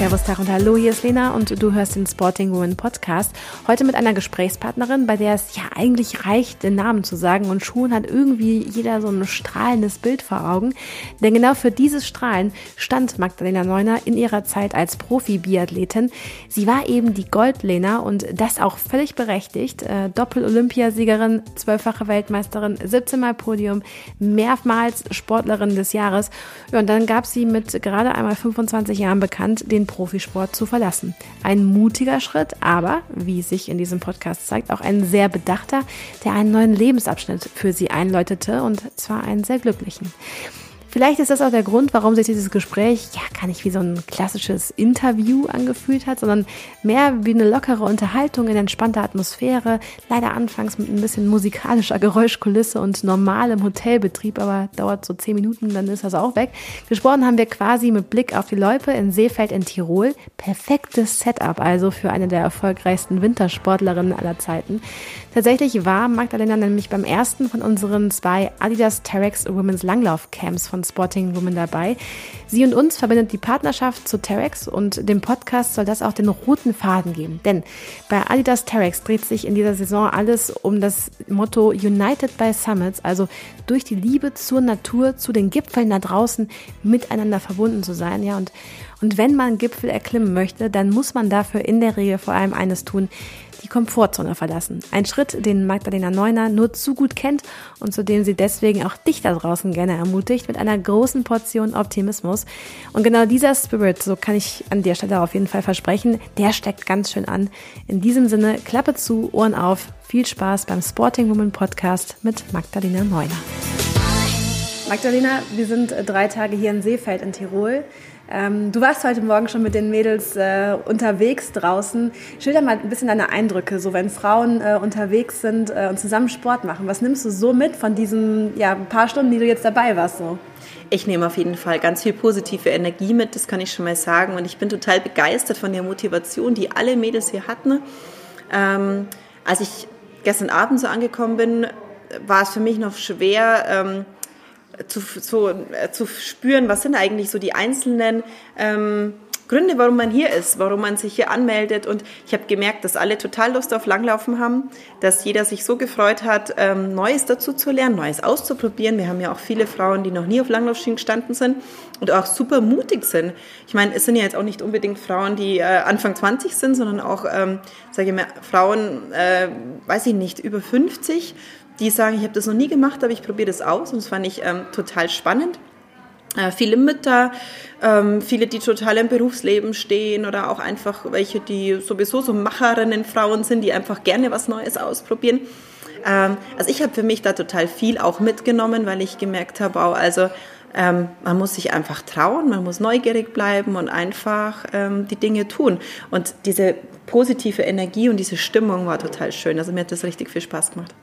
Servus, Tag und Hallo, hier ist Lena und du hörst den Sporting Woman Podcast. Heute mit einer Gesprächspartnerin, bei der es ja eigentlich reicht, den Namen zu sagen und schon hat irgendwie jeder so ein strahlendes Bild vor Augen. Denn genau für dieses Strahlen stand Magdalena Neuner in ihrer Zeit als Profi-Biathletin. Sie war eben die Goldlena und das auch völlig berechtigt. Äh, Doppel-Olympiasiegerin, zwölffache Weltmeisterin, 17 Mal Podium, mehrmals Sportlerin des Jahres. Ja, und dann gab sie mit gerade einmal 25 Jahren bekannt, den Profisport zu verlassen. Ein mutiger Schritt, aber, wie sich in diesem Podcast zeigt, auch ein sehr bedachter, der einen neuen Lebensabschnitt für sie einläutete und zwar einen sehr glücklichen. Vielleicht ist das auch der Grund, warum sich dieses Gespräch ja gar nicht wie so ein klassisches Interview angefühlt hat, sondern mehr wie eine lockere Unterhaltung in entspannter Atmosphäre. Leider anfangs mit ein bisschen musikalischer Geräuschkulisse und normalem Hotelbetrieb, aber dauert so zehn Minuten, dann ist das auch weg. Gesprochen haben wir quasi mit Blick auf die Loipe in Seefeld in Tirol. Perfektes Setup also für eine der erfolgreichsten Wintersportlerinnen aller Zeiten. Tatsächlich war Magdalena nämlich beim ersten von unseren zwei Adidas Terex Women's Langlauf Camps von Sporting Women dabei. Sie und uns verbindet die Partnerschaft zu Terex und dem Podcast soll das auch den roten Faden geben. Denn bei Adidas Terex dreht sich in dieser Saison alles um das Motto United by Summits, also durch die Liebe zur Natur, zu den Gipfeln da draußen miteinander verbunden zu sein. Ja, und, und wenn man Gipfel erklimmen möchte, dann muss man dafür in der Regel vor allem eines tun, die Komfortzone verlassen. Ein Schritt, den Magdalena Neuner nur zu gut kennt und zu dem sie deswegen auch dich da draußen gerne ermutigt, mit einer großen Portion Optimismus. Und genau dieser Spirit, so kann ich an der Stelle auf jeden Fall versprechen, der steckt ganz schön an. In diesem Sinne, Klappe zu, Ohren auf, viel Spaß beim Sporting Woman Podcast mit Magdalena Neuner. Magdalena, wir sind drei Tage hier in Seefeld in Tirol. Ähm, du warst heute Morgen schon mit den Mädels äh, unterwegs draußen. Schilder mal ein bisschen deine Eindrücke, so wenn Frauen äh, unterwegs sind äh, und zusammen Sport machen. Was nimmst du so mit von diesen ja, paar Stunden, die du jetzt dabei warst? So? Ich nehme auf jeden Fall ganz viel positive Energie mit, das kann ich schon mal sagen. Und ich bin total begeistert von der Motivation, die alle Mädels hier hatten. Ähm, als ich gestern Abend so angekommen bin, war es für mich noch schwer, ähm, zu, so, äh, zu spüren, was sind eigentlich so die einzelnen ähm, Gründe, warum man hier ist, warum man sich hier anmeldet. Und ich habe gemerkt, dass alle total Lust auf Langlaufen haben, dass jeder sich so gefreut hat, ähm, Neues dazu zu lernen, Neues auszuprobieren. Wir haben ja auch viele Frauen, die noch nie auf Langlaufschienen gestanden sind und auch super mutig sind. Ich meine, es sind ja jetzt auch nicht unbedingt Frauen, die äh, Anfang 20 sind, sondern auch, ähm, sage ich mal, Frauen, äh, weiß ich nicht, über 50 die sagen, ich habe das noch nie gemacht, aber ich probiere das aus und das fand ich ähm, total spannend. Äh, viele Mütter, ähm, viele, die total im Berufsleben stehen oder auch einfach welche, die sowieso so Macherinnen, Frauen sind, die einfach gerne was Neues ausprobieren. Ähm, also ich habe für mich da total viel auch mitgenommen, weil ich gemerkt habe, auch, also ähm, man muss sich einfach trauen, man muss neugierig bleiben und einfach ähm, die Dinge tun. Und diese positive Energie und diese Stimmung war total schön. Also mir hat das richtig viel Spaß gemacht.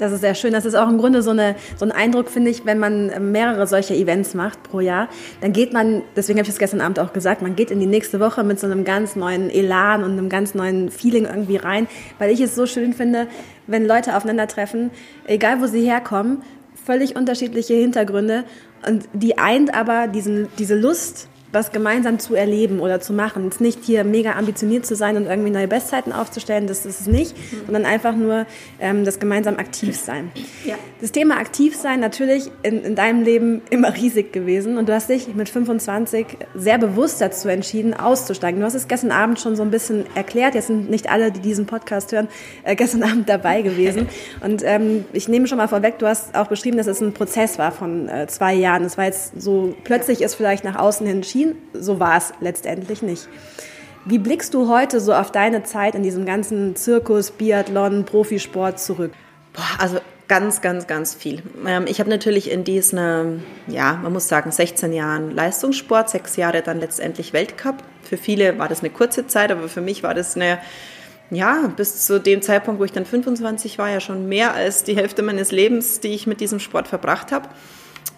Das ist sehr schön. Das ist auch im Grunde so, eine, so ein Eindruck, finde ich, wenn man mehrere solche Events macht pro Jahr. Dann geht man, deswegen habe ich das gestern Abend auch gesagt, man geht in die nächste Woche mit so einem ganz neuen Elan und einem ganz neuen Feeling irgendwie rein, weil ich es so schön finde, wenn Leute aufeinandertreffen, egal wo sie herkommen, völlig unterschiedliche Hintergründe und die eint aber diesen, diese Lust was gemeinsam zu erleben oder zu machen. Es ist nicht hier mega ambitioniert zu sein und irgendwie neue Bestzeiten aufzustellen, das ist es nicht, mhm. sondern einfach nur ähm, das gemeinsam aktiv sein. Ja. Das Thema aktiv sein natürlich in, in deinem Leben immer riesig gewesen und du hast dich mit 25 sehr bewusst dazu entschieden, auszusteigen. Du hast es gestern Abend schon so ein bisschen erklärt, jetzt sind nicht alle, die diesen Podcast hören, äh, gestern Abend dabei gewesen und ähm, ich nehme schon mal vorweg, du hast auch beschrieben, dass es ein Prozess war von äh, zwei Jahren. Es war jetzt so, plötzlich ist vielleicht nach außen hin entschieden, schien, so war es letztendlich nicht. Wie blickst du heute so auf deine Zeit in diesem ganzen Zirkus, Biathlon, Profisport zurück? Boah, also ganz, ganz, ganz viel. Ähm, ich habe natürlich in diesen, ja, man muss sagen, 16 Jahren Leistungssport, sechs Jahre dann letztendlich Weltcup. Für viele war das eine kurze Zeit, aber für mich war das eine, ja, bis zu dem Zeitpunkt, wo ich dann 25 war, ja schon mehr als die Hälfte meines Lebens, die ich mit diesem Sport verbracht habe.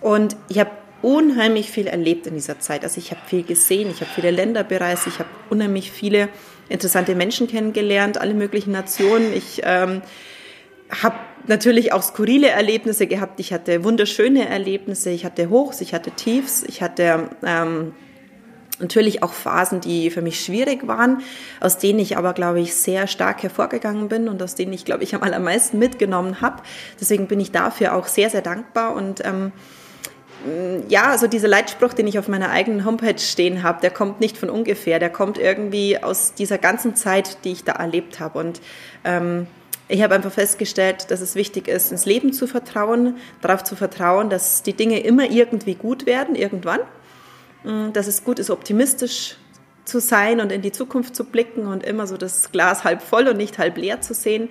Und ich habe unheimlich viel erlebt in dieser Zeit. Also ich habe viel gesehen, ich habe viele Länder bereist, ich habe unheimlich viele interessante Menschen kennengelernt, alle möglichen Nationen. Ich ähm, habe natürlich auch skurrile Erlebnisse gehabt. Ich hatte wunderschöne Erlebnisse, ich hatte Hochs, ich hatte Tiefs, ich hatte ähm, Natürlich auch Phasen, die für mich schwierig waren, aus denen ich aber, glaube ich, sehr stark hervorgegangen bin und aus denen ich, glaube ich, am allermeisten mitgenommen habe. Deswegen bin ich dafür auch sehr, sehr dankbar und ähm, ja, also dieser Leitspruch, den ich auf meiner eigenen Homepage stehen habe, der kommt nicht von ungefähr, der kommt irgendwie aus dieser ganzen Zeit, die ich da erlebt habe. Und ähm, ich habe einfach festgestellt, dass es wichtig ist, ins Leben zu vertrauen, darauf zu vertrauen, dass die Dinge immer irgendwie gut werden, irgendwann. Mm, dass es gut ist, optimistisch zu sein und in die Zukunft zu blicken und immer so das Glas halb voll und nicht halb leer zu sehen.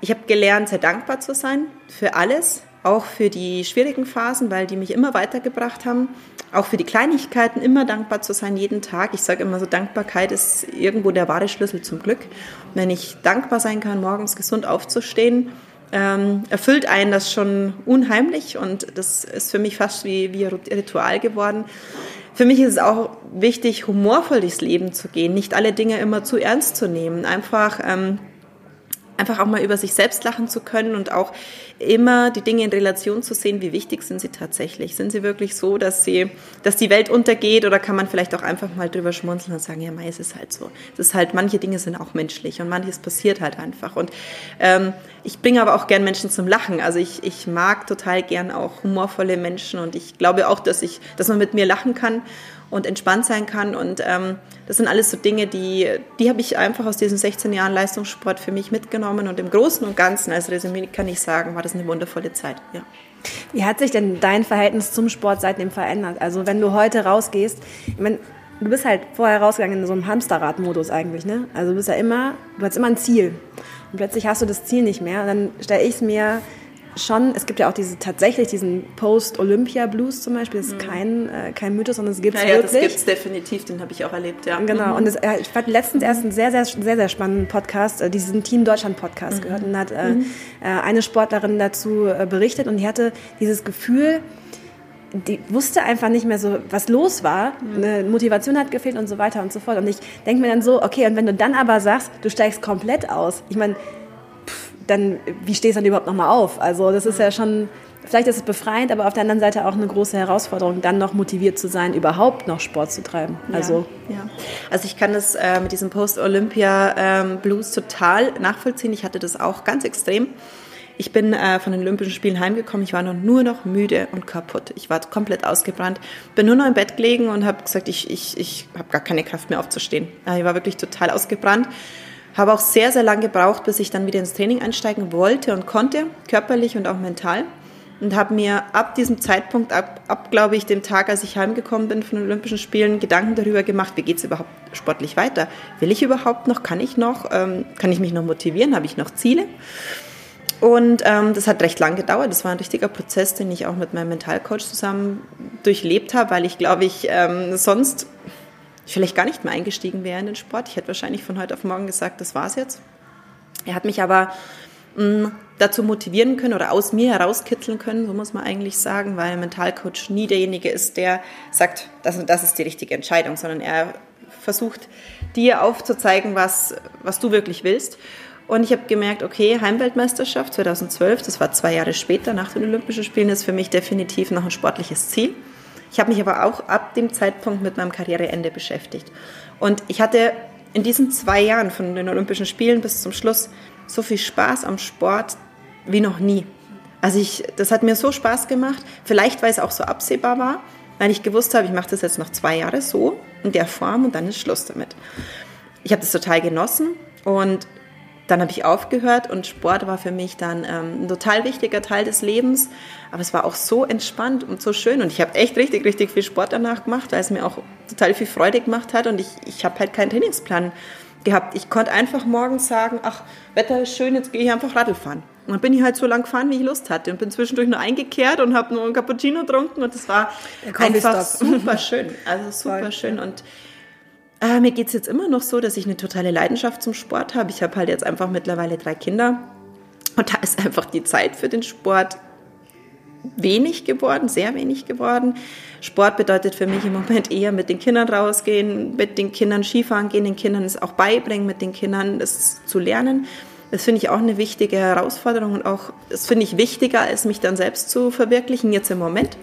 Ich habe gelernt, sehr dankbar zu sein für alles, auch für die schwierigen Phasen, weil die mich immer weitergebracht haben. Auch für die Kleinigkeiten immer dankbar zu sein, jeden Tag. Ich sage immer so, Dankbarkeit ist irgendwo der wahre Schlüssel zum Glück. Wenn ich dankbar sein kann, morgens gesund aufzustehen, ähm, erfüllt einen das schon unheimlich und das ist für mich fast wie, wie Ritual geworden. Für mich ist es auch wichtig, humorvoll durchs Leben zu gehen, nicht alle Dinge immer zu ernst zu nehmen, einfach ähm, einfach auch mal über sich selbst lachen zu können und auch immer die Dinge in Relation zu sehen, wie wichtig sind sie tatsächlich? Sind sie wirklich so, dass sie, dass die Welt untergeht oder kann man vielleicht auch einfach mal drüber schmunzeln und sagen, ja, mei, es ist halt so. Es ist halt, manche Dinge sind auch menschlich und manches passiert halt einfach. Und ähm, ich bringe aber auch gern Menschen zum Lachen. Also ich, ich mag total gern auch humorvolle Menschen und ich glaube auch, dass ich, dass man mit mir lachen kann und entspannt sein kann. Und ähm, das sind alles so Dinge, die, die habe ich einfach aus diesen 16 Jahren Leistungssport für mich mitgenommen. Und im Großen und Ganzen, als Resümee kann ich sagen, war das eine wundervolle Zeit. Ja. Wie hat sich denn dein Verhältnis zum Sport seitdem verändert? Also wenn du heute rausgehst, ich meine, du bist halt vorher rausgegangen in so einem Hamsterrad-Modus eigentlich, ne? Also du bist ja immer, du hast immer ein Ziel. Und plötzlich hast du das Ziel nicht mehr. Und dann stelle ich es mir schon, es gibt ja auch diese, tatsächlich diesen Post-Olympia-Blues zum Beispiel, das ist mhm. kein, äh, kein Mythos, sondern es gibt es ja, wirklich. Das gibt es definitiv, den habe ich auch erlebt, ja. Genau, mhm. und das, äh, ich fand letztens erst einen sehr, sehr, sehr, sehr spannenden Podcast, äh, diesen Team Deutschland-Podcast mhm. gehört und hat äh, mhm. äh, eine Sportlerin dazu äh, berichtet und die hatte dieses Gefühl, die wusste einfach nicht mehr so, was los war. Mhm. Eine Motivation hat gefehlt und so weiter und so fort. Und ich denke mir dann so, okay, und wenn du dann aber sagst, du steigst komplett aus, ich meine, dann, wie stehst du dann überhaupt nochmal auf? Also das ist ja schon, vielleicht ist es befreiend, aber auf der anderen Seite auch eine große Herausforderung, dann noch motiviert zu sein, überhaupt noch Sport zu treiben. Also, ja, ja. also ich kann das äh, mit diesem Post-Olympia-Blues ähm, total nachvollziehen. Ich hatte das auch ganz extrem. Ich bin äh, von den Olympischen Spielen heimgekommen. Ich war noch, nur noch müde und kaputt. Ich war komplett ausgebrannt. Bin nur noch im Bett gelegen und habe gesagt, ich, ich, ich habe gar keine Kraft mehr aufzustehen. Äh, ich war wirklich total ausgebrannt. Habe auch sehr, sehr lange gebraucht, bis ich dann wieder ins Training einsteigen wollte und konnte, körperlich und auch mental. Und habe mir ab diesem Zeitpunkt, ab, ab glaube ich, dem Tag, als ich heimgekommen bin von den Olympischen Spielen, Gedanken darüber gemacht, wie geht es überhaupt sportlich weiter? Will ich überhaupt noch? Kann ich noch? Ähm, kann ich mich noch motivieren? Habe ich noch Ziele? Und ähm, das hat recht lang gedauert. Das war ein richtiger Prozess, den ich auch mit meinem Mentalcoach zusammen durchlebt habe, weil ich glaube ich ähm, sonst vielleicht gar nicht mehr eingestiegen wäre in den Sport. Ich hätte wahrscheinlich von heute auf morgen gesagt, das war's jetzt. Er hat mich aber mm, dazu motivieren können oder aus mir herauskitzeln können, so muss man eigentlich sagen, weil ein Mentalcoach nie derjenige ist, der sagt, das, das ist die richtige Entscheidung, sondern er versucht dir aufzuzeigen, was, was du wirklich willst. Und ich habe gemerkt, okay, Heimweltmeisterschaft 2012, das war zwei Jahre später nach den Olympischen Spielen, ist für mich definitiv noch ein sportliches Ziel. Ich habe mich aber auch ab dem Zeitpunkt mit meinem Karriereende beschäftigt. Und ich hatte in diesen zwei Jahren von den Olympischen Spielen bis zum Schluss so viel Spaß am Sport wie noch nie. Also ich, das hat mir so Spaß gemacht, vielleicht weil es auch so absehbar war, weil ich gewusst habe, ich mache das jetzt noch zwei Jahre so in der Form und dann ist Schluss damit. Ich habe das total genossen und dann habe ich aufgehört und Sport war für mich dann ähm, ein total wichtiger Teil des Lebens. Aber es war auch so entspannt und so schön. Und ich habe echt richtig, richtig viel Sport danach gemacht, weil es mir auch total viel Freude gemacht hat. Und ich, ich habe halt keinen Trainingsplan gehabt. Ich konnte einfach morgens sagen, ach, Wetter ist schön, jetzt gehe ich einfach Radl fahren. Und dann bin ich halt so lang gefahren, wie ich Lust hatte. Und bin zwischendurch nur eingekehrt und habe nur ein Cappuccino getrunken. Und das war einfach super schön. Also super schön. Und äh, mir geht es jetzt immer noch so, dass ich eine totale Leidenschaft zum Sport habe. Ich habe halt jetzt einfach mittlerweile drei Kinder. Und da ist einfach die Zeit für den Sport wenig geworden, sehr wenig geworden. Sport bedeutet für mich im Moment eher mit den Kindern rausgehen, mit den Kindern Skifahren gehen, den Kindern es auch beibringen, mit den Kindern es zu lernen. Das finde ich auch eine wichtige Herausforderung und auch, das finde ich wichtiger, als mich dann selbst zu verwirklichen, jetzt im Moment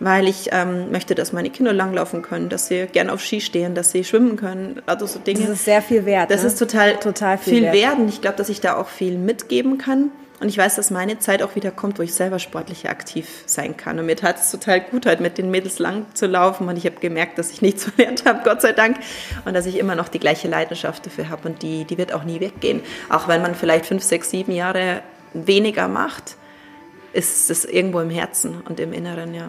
weil ich ähm, möchte, dass meine Kinder langlaufen können, dass sie gerne auf Ski stehen, dass sie schwimmen können, also so Dinge. Das ist sehr viel wert. Das ne? ist total, Total viel viel wert. wert und ich glaube, dass ich da auch viel mitgeben kann. Und ich weiß, dass meine Zeit auch wieder kommt, wo ich selber sportlich aktiv sein kann. Und mir tat es total gut, halt mit den Mädels lang zu laufen. Und ich habe gemerkt, dass ich nichts verlernt habe, Gott sei Dank. Und dass ich immer noch die gleiche Leidenschaft dafür habe. Und die, die wird auch nie weggehen. Auch wenn man vielleicht fünf, sechs, sieben Jahre weniger macht, ist es irgendwo im Herzen und im Inneren, ja.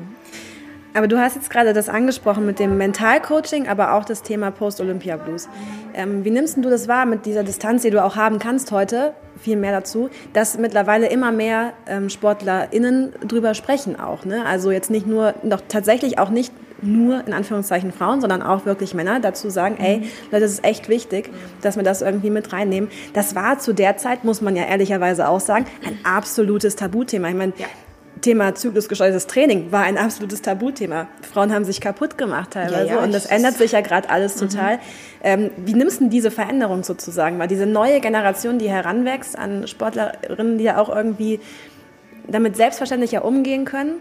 Aber du hast jetzt gerade das angesprochen mit dem Mentalcoaching, aber auch das Thema Post-Olympia-Blues. Ähm, wie nimmst du das wahr mit dieser Distanz, die du auch haben kannst heute? Viel mehr dazu, dass mittlerweile immer mehr ähm, SportlerInnen drüber sprechen auch. Ne? Also jetzt nicht nur, doch tatsächlich auch nicht nur in Anführungszeichen Frauen, sondern auch wirklich Männer dazu sagen, ey, Leute, das ist echt wichtig, dass wir das irgendwie mit reinnehmen. Das war zu der Zeit, muss man ja ehrlicherweise auch sagen, ein absolutes Tabuthema. Ich meine, Ja. Thema zyklusgesteuertes Training war ein absolutes Tabuthema. Frauen haben sich kaputt gemacht teilweise Ja, ja, und das ändert sich ja gerade alles total. Ähm, wie nimmst du denn diese Veränderung sozusagen? Weil diese neue Generation, die heranwächst an Sportlerinnen, die ja auch irgendwie damit selbstverständlicher umgehen können,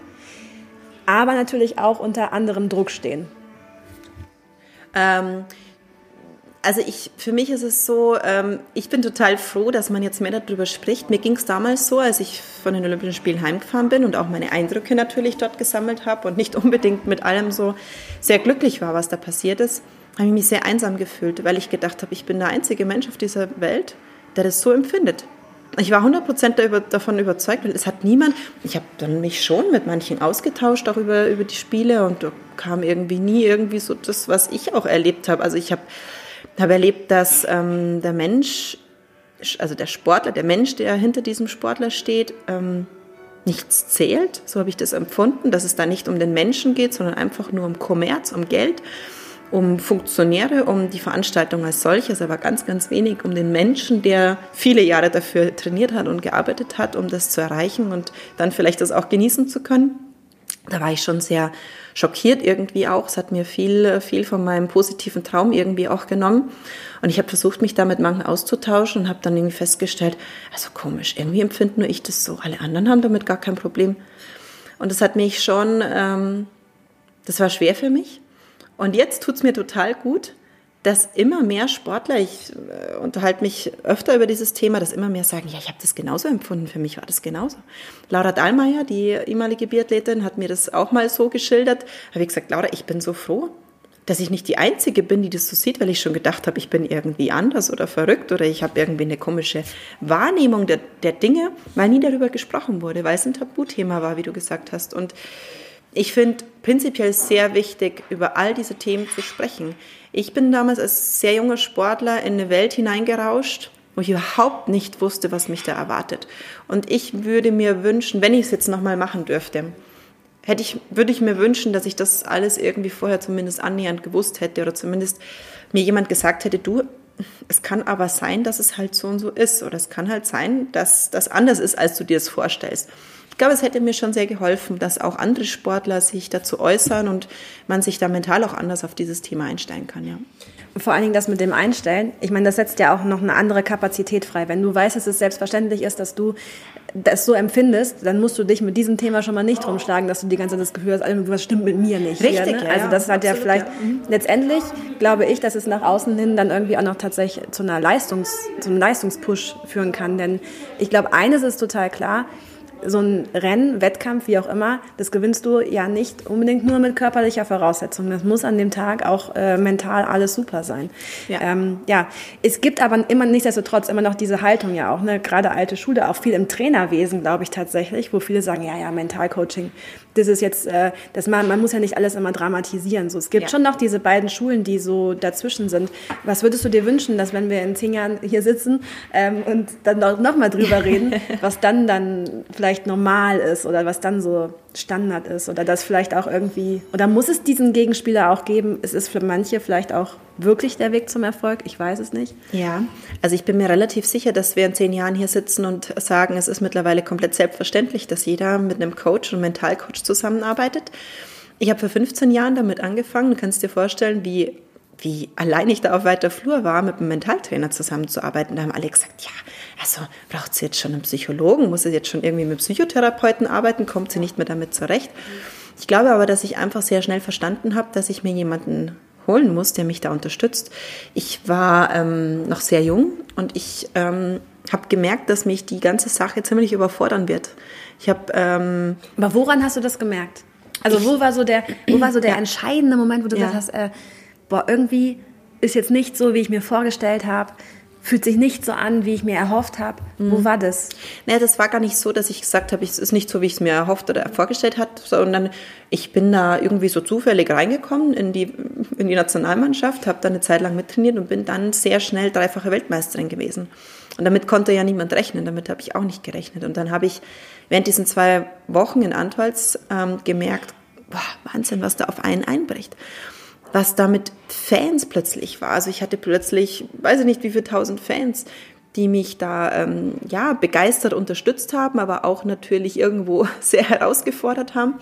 aber natürlich auch unter anderem Druck stehen. Ähm, also ich, für mich ist es so, ähm, ich bin total froh, dass man jetzt mehr darüber spricht. Mir ging es damals so, als ich von den Olympischen Spielen heimgefahren bin und auch meine Eindrücke natürlich dort gesammelt habe und nicht unbedingt mit allem so sehr glücklich war, was da passiert ist, habe ich mich sehr einsam gefühlt, weil ich gedacht habe, ich bin der einzige Mensch auf dieser Welt, der das so empfindet. Ich war 100% darüber, davon überzeugt, weil es hat niemand, ich habe dann mich schon mit manchen ausgetauscht, auch über, über die Spiele und da kam irgendwie nie irgendwie so das, was ich auch erlebt habe. Also ich habe habe erlebt, dass ähm, der Mensch, also der Sportler, der Mensch, der hinter diesem Sportler steht, ähm, nichts zählt. So habe ich das empfunden, dass es da nicht um den Menschen geht, sondern einfach nur um Kommerz, um Geld, um Funktionäre, um die Veranstaltung als solches, aber ganz, ganz wenig um den Menschen, der viele Jahre dafür trainiert hat und gearbeitet hat, um das zu erreichen und dann vielleicht das auch genießen zu können. Da war ich schon sehr schockiert irgendwie auch. Es hat mir viel, viel von meinem positiven Traum irgendwie auch genommen. Und ich habe versucht, mich da mit manchen auszutauschen und habe dann irgendwie festgestellt, also komisch, irgendwie empfinde nur ich das so. Alle anderen haben damit gar kein Problem. Und das hat mich schon, ähm, das war schwer für mich. Und jetzt tut's mir total gut, dass immer mehr Sportler, ich äh, unterhalte mich öfter über dieses Thema, dass immer mehr sagen, ja, ich habe das genauso empfunden, für mich war das genauso. Laura Dahlmeier, die ehemalige Biathletin, hat mir das auch mal so geschildert. Habe ich gesagt, Laura, ich bin so froh, dass ich nicht die Einzige bin, die das so sieht, weil ich schon gedacht habe, ich bin irgendwie anders oder verrückt oder ich habe irgendwie eine komische Wahrnehmung der, der Dinge, weil nie darüber gesprochen wurde, weil es ein Tabuthema war, wie du gesagt hast. Und ich finde prinzipiell sehr wichtig, über all diese Themen zu sprechen. Ich bin damals als sehr junger Sportler in eine Welt hineingerauscht, wo ich überhaupt nicht wusste, was mich da erwartet. Und ich würde mir wünschen, wenn ich es jetzt nochmal machen dürfte, hätte ich, würde ich mir wünschen, dass ich das alles irgendwie vorher zumindest annähernd gewusst hätte oder zumindest mir jemand gesagt hätte, du, es kann aber sein, dass es halt so und so ist oder es kann halt sein, dass das anders ist, als du dir es vorstellst. Ich glaube, es hätte mir schon sehr geholfen, dass auch andere Sportler sich dazu äußern und man sich da mental auch anders auf dieses Thema einstellen kann, ja. Vor allen Dingen das mit dem Einstellen. Ich meine, das setzt ja auch noch eine andere Kapazität frei. Wenn du weißt, dass es selbstverständlich ist, dass du das so empfindest, dann musst du dich mit diesem Thema schon mal nicht rumschlagen, dass du die ganze Zeit das Gefühl hast, also, was stimmt mit mir nicht. Richtig, hier, ne? ja, Also das hat ja absolut, vielleicht, ja. Mhm. letztendlich glaube ich, dass es nach außen hin dann irgendwie auch noch tatsächlich zu einer Leistungs, zu einem Leistungspush führen kann. Denn ich glaube, eines ist total klar, so ein Rennen, Wettkampf, wie auch immer, das gewinnst du ja nicht unbedingt nur mit körperlicher Voraussetzung. Das muss an dem Tag auch äh, mental alles super sein. Ja. Ähm, ja, es gibt aber immer nichtsdestotrotz immer noch diese Haltung ja auch, ne? gerade alte Schule, auch viel im Trainerwesen, glaube ich tatsächlich, wo viele sagen, ja, ja, Mentalcoaching, das ist jetzt, äh, das man, man muss ja nicht alles immer dramatisieren. So, es gibt Ja. schon noch diese beiden Schulen, die so dazwischen sind. Was würdest du dir wünschen, dass wenn wir in zehn Jahren hier sitzen ähm, und dann noch, mal drüber reden, was dann dann vielleicht normal ist oder was dann so Standard ist oder das vielleicht auch irgendwie, oder muss es diesen Gegenspieler auch geben? Es ist für manche vielleicht auch wirklich der Weg zum Erfolg, ich weiß es nicht. Ja, also ich bin mir relativ sicher, dass wir in zehn Jahren hier sitzen und sagen, es ist mittlerweile komplett selbstverständlich, dass jeder mit einem Coach und Mentalcoach zusammenarbeitet. Ich habe vor 15 Jahren damit angefangen. Du kannst dir vorstellen, wie, wie allein ich da auf weiter Flur war, mit einem Mentaltrainer zusammenzuarbeiten. Da haben alle gesagt, ja, also braucht sie jetzt schon einen Psychologen? Muss sie jetzt schon irgendwie mit Psychotherapeuten arbeiten? Kommt sie nicht mehr damit zurecht? Ich glaube aber, dass ich einfach sehr schnell verstanden habe, dass ich mir jemanden holen muss, der mich da unterstützt. Ich war ähm, noch sehr jung und ich ähm, habe gemerkt, dass mich die ganze Sache ziemlich überfordern wird. Ich habe. Ähm, Aber woran hast du das gemerkt? Also wo war so der, wo war so der ja. entscheidende Moment, wo du ja. gesagt hast, äh, boah, irgendwie ist jetzt nicht so, wie ich mir vorgestellt habe fühlt sich nicht so an, wie ich mir erhofft habe. Mhm. Wo war das? Naja, das war gar nicht so, dass ich gesagt habe, es ist nicht so, wie ich es mir erhofft oder vorgestellt habe, sondern ich bin da irgendwie so zufällig reingekommen in die, in die Nationalmannschaft, habe da eine Zeit lang mittrainiert und bin dann sehr schnell dreifache Weltmeisterin gewesen. Und damit konnte ja niemand rechnen, damit habe ich auch nicht gerechnet. Und dann habe ich während diesen zwei Wochen in Antwals ähm, gemerkt, boah, Wahnsinn, was da auf einen einbricht was da mit Fans plötzlich war. Also ich hatte plötzlich, weiß ich nicht, wie viele tausend Fans, die mich da ähm, ja begeistert unterstützt haben, aber auch natürlich irgendwo sehr herausgefordert haben.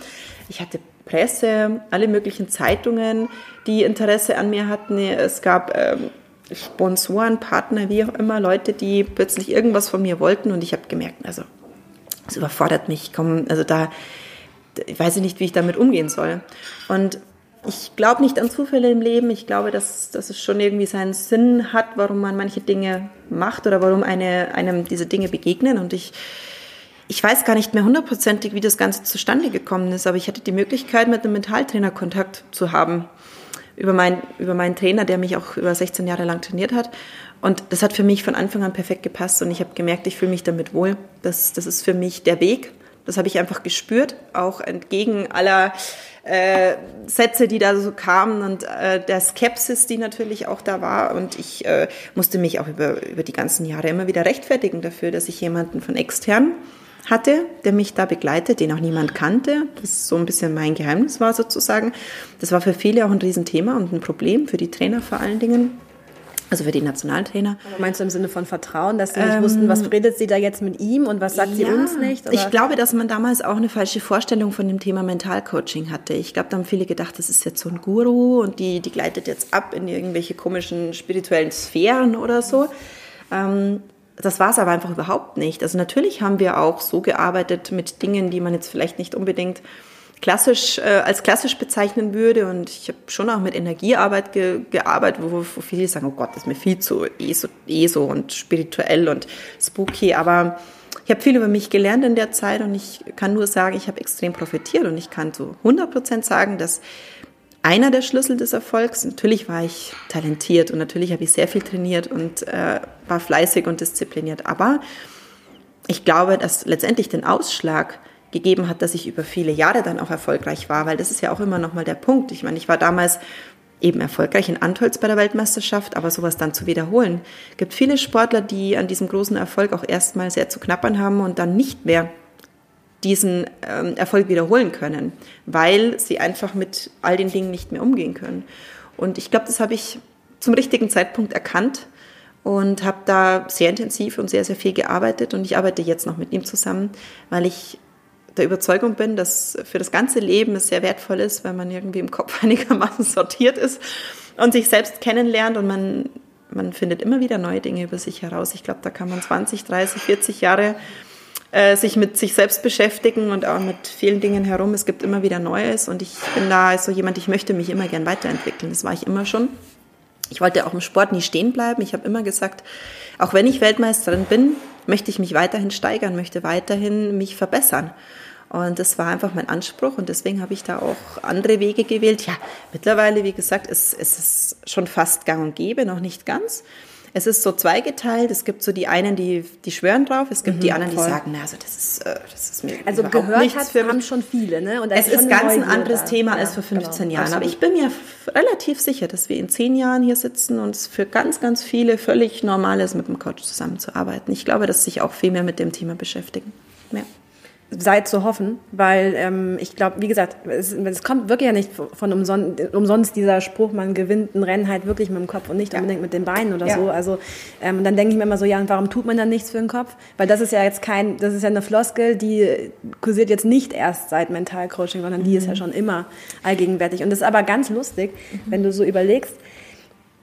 Ich hatte Presse, alle möglichen Zeitungen, die Interesse an mir hatten. Es gab ähm, Sponsoren, Partner, wie auch immer, Leute, die plötzlich irgendwas von mir wollten und ich habe gemerkt, also es überfordert mich. Komm, also da ich weiß nicht, wie ich damit umgehen soll. Und ich glaube nicht an Zufälle im Leben. Ich glaube, dass, dass es schon irgendwie seinen Sinn hat, warum man manche Dinge macht oder warum eine, einem diese Dinge begegnen. Und ich, ich weiß gar nicht mehr hundertprozentig, wie das Ganze zustande gekommen ist, aber ich hatte die Möglichkeit, mit einem Mentaltrainer Kontakt zu haben. Über, mein, über meinen Trainer, der mich auch über 16 Jahre lang trainiert hat. Und das hat für mich von Anfang an perfekt gepasst und ich habe gemerkt, ich fühle mich damit wohl. Das, das ist für mich der Weg. Das habe ich einfach gespürt, auch entgegen aller äh, Sätze, die da so kamen und äh, der Skepsis, die natürlich auch da war. Und ich äh, musste mich auch über, über die ganzen Jahre immer wieder rechtfertigen dafür, dass ich jemanden von extern hatte, der mich da begleitet, den auch niemand kannte. Das so ein bisschen mein Geheimnis war sozusagen. Das war für viele auch ein Riesenthema und ein Problem, für die Trainer vor allen Dingen. Also für die Nationaltrainer. Aber meinst du im Sinne von Vertrauen, dass sie nicht ähm, wussten, was redet sie da jetzt mit ihm und was sagt ja, sie uns nicht? Oder? Ich glaube, dass man damals auch eine falsche Vorstellung von dem Thema Mentalcoaching hatte. Ich glaube, da haben viele gedacht, das ist jetzt so ein Guru und die, die gleitet jetzt ab in irgendwelche komischen spirituellen Sphären oder so. Ähm, das war es aber einfach überhaupt nicht. Also natürlich haben wir auch so gearbeitet mit Dingen, die man jetzt vielleicht nicht unbedingt klassisch äh, als klassisch bezeichnen würde. Und ich habe schon auch mit Energiearbeit ge gearbeitet, wo, wo viele sagen, oh Gott, das ist mir viel zu ESO, ESO und spirituell und spooky. Aber ich habe viel über mich gelernt in der Zeit und ich kann nur sagen, ich habe extrem profitiert und ich kann zu 100 Prozent sagen, dass einer der Schlüssel des Erfolgs, natürlich war ich talentiert und natürlich habe ich sehr viel trainiert und äh, war fleißig und diszipliniert, aber ich glaube, dass letztendlich den Ausschlag gegeben hat, dass ich über viele Jahre dann auch erfolgreich war, weil das ist ja auch immer noch mal der Punkt. Ich meine, ich war damals eben erfolgreich in Antolz bei der Weltmeisterschaft, aber sowas dann zu wiederholen. Gibt viele Sportler, die an diesem großen Erfolg auch erstmal sehr zu knappern haben und dann nicht mehr diesen ähm, Erfolg wiederholen können, weil sie einfach mit all den Dingen nicht mehr umgehen können. Und ich glaube, das habe ich zum richtigen Zeitpunkt erkannt und habe da sehr intensiv und sehr, sehr viel gearbeitet. Und ich arbeite jetzt noch mit ihm zusammen, weil ich der Überzeugung bin, dass für das ganze Leben es sehr wertvoll ist, wenn man irgendwie im Kopf einigermaßen sortiert ist und sich selbst kennenlernt und man, man findet immer wieder neue Dinge über sich heraus. Ich glaube, da kann man 20, 30, 40 Jahre äh, sich mit sich selbst beschäftigen und auch mit vielen Dingen herum. Es gibt immer wieder Neues und ich bin da so jemand, ich möchte mich immer gern weiterentwickeln. Das war ich immer schon. Ich wollte auch im Sport nie stehen bleiben. Ich habe immer gesagt, auch wenn ich Weltmeisterin bin, möchte ich mich weiterhin steigern, möchte weiterhin mich verbessern. Und das war einfach mein Anspruch und deswegen habe ich da auch andere Wege gewählt. Ja, mittlerweile, wie gesagt, ist, ist es schon fast gang und gäbe, noch nicht ganz. Es ist so zweigeteilt. Es gibt so die einen, die, die schwören drauf. Es gibt mhm, die anderen, voll. die sagen, na, also das ist, äh, das ist mir Also gehört hat, für haben schon viele, ne? Und es ist ganz ein anderes. Thema ja, als vor 15 genau, Jahren. Aber ich bin mir relativ sicher, dass wir in zehn Jahren hier sitzen und es für ganz, ganz viele völlig normal ist, mit dem Coach zusammenzuarbeiten. Ich glaube, dass sich auch viel mehr mit dem Thema beschäftigen. Ja sei zu hoffen, weil ähm, ich glaube, wie gesagt, es, es, kommt wirklich ja nicht von umson umsonst dieser Spruch, man gewinnt ein Rennen halt wirklich mit dem Kopf und nicht ja. unbedingt mit den Beinen oder ja. so. Also ähm, dann denke ich mir immer so, ja, und warum tut man dann nichts für den Kopf? Weil das ist ja jetzt kein, das ist ja eine Floskel, die kursiert jetzt nicht erst seit Mentalcoaching, sondern die ist ja mhm. schon immer allgegenwärtig. Und das ist aber ganz lustig, mhm. wenn du so überlegst,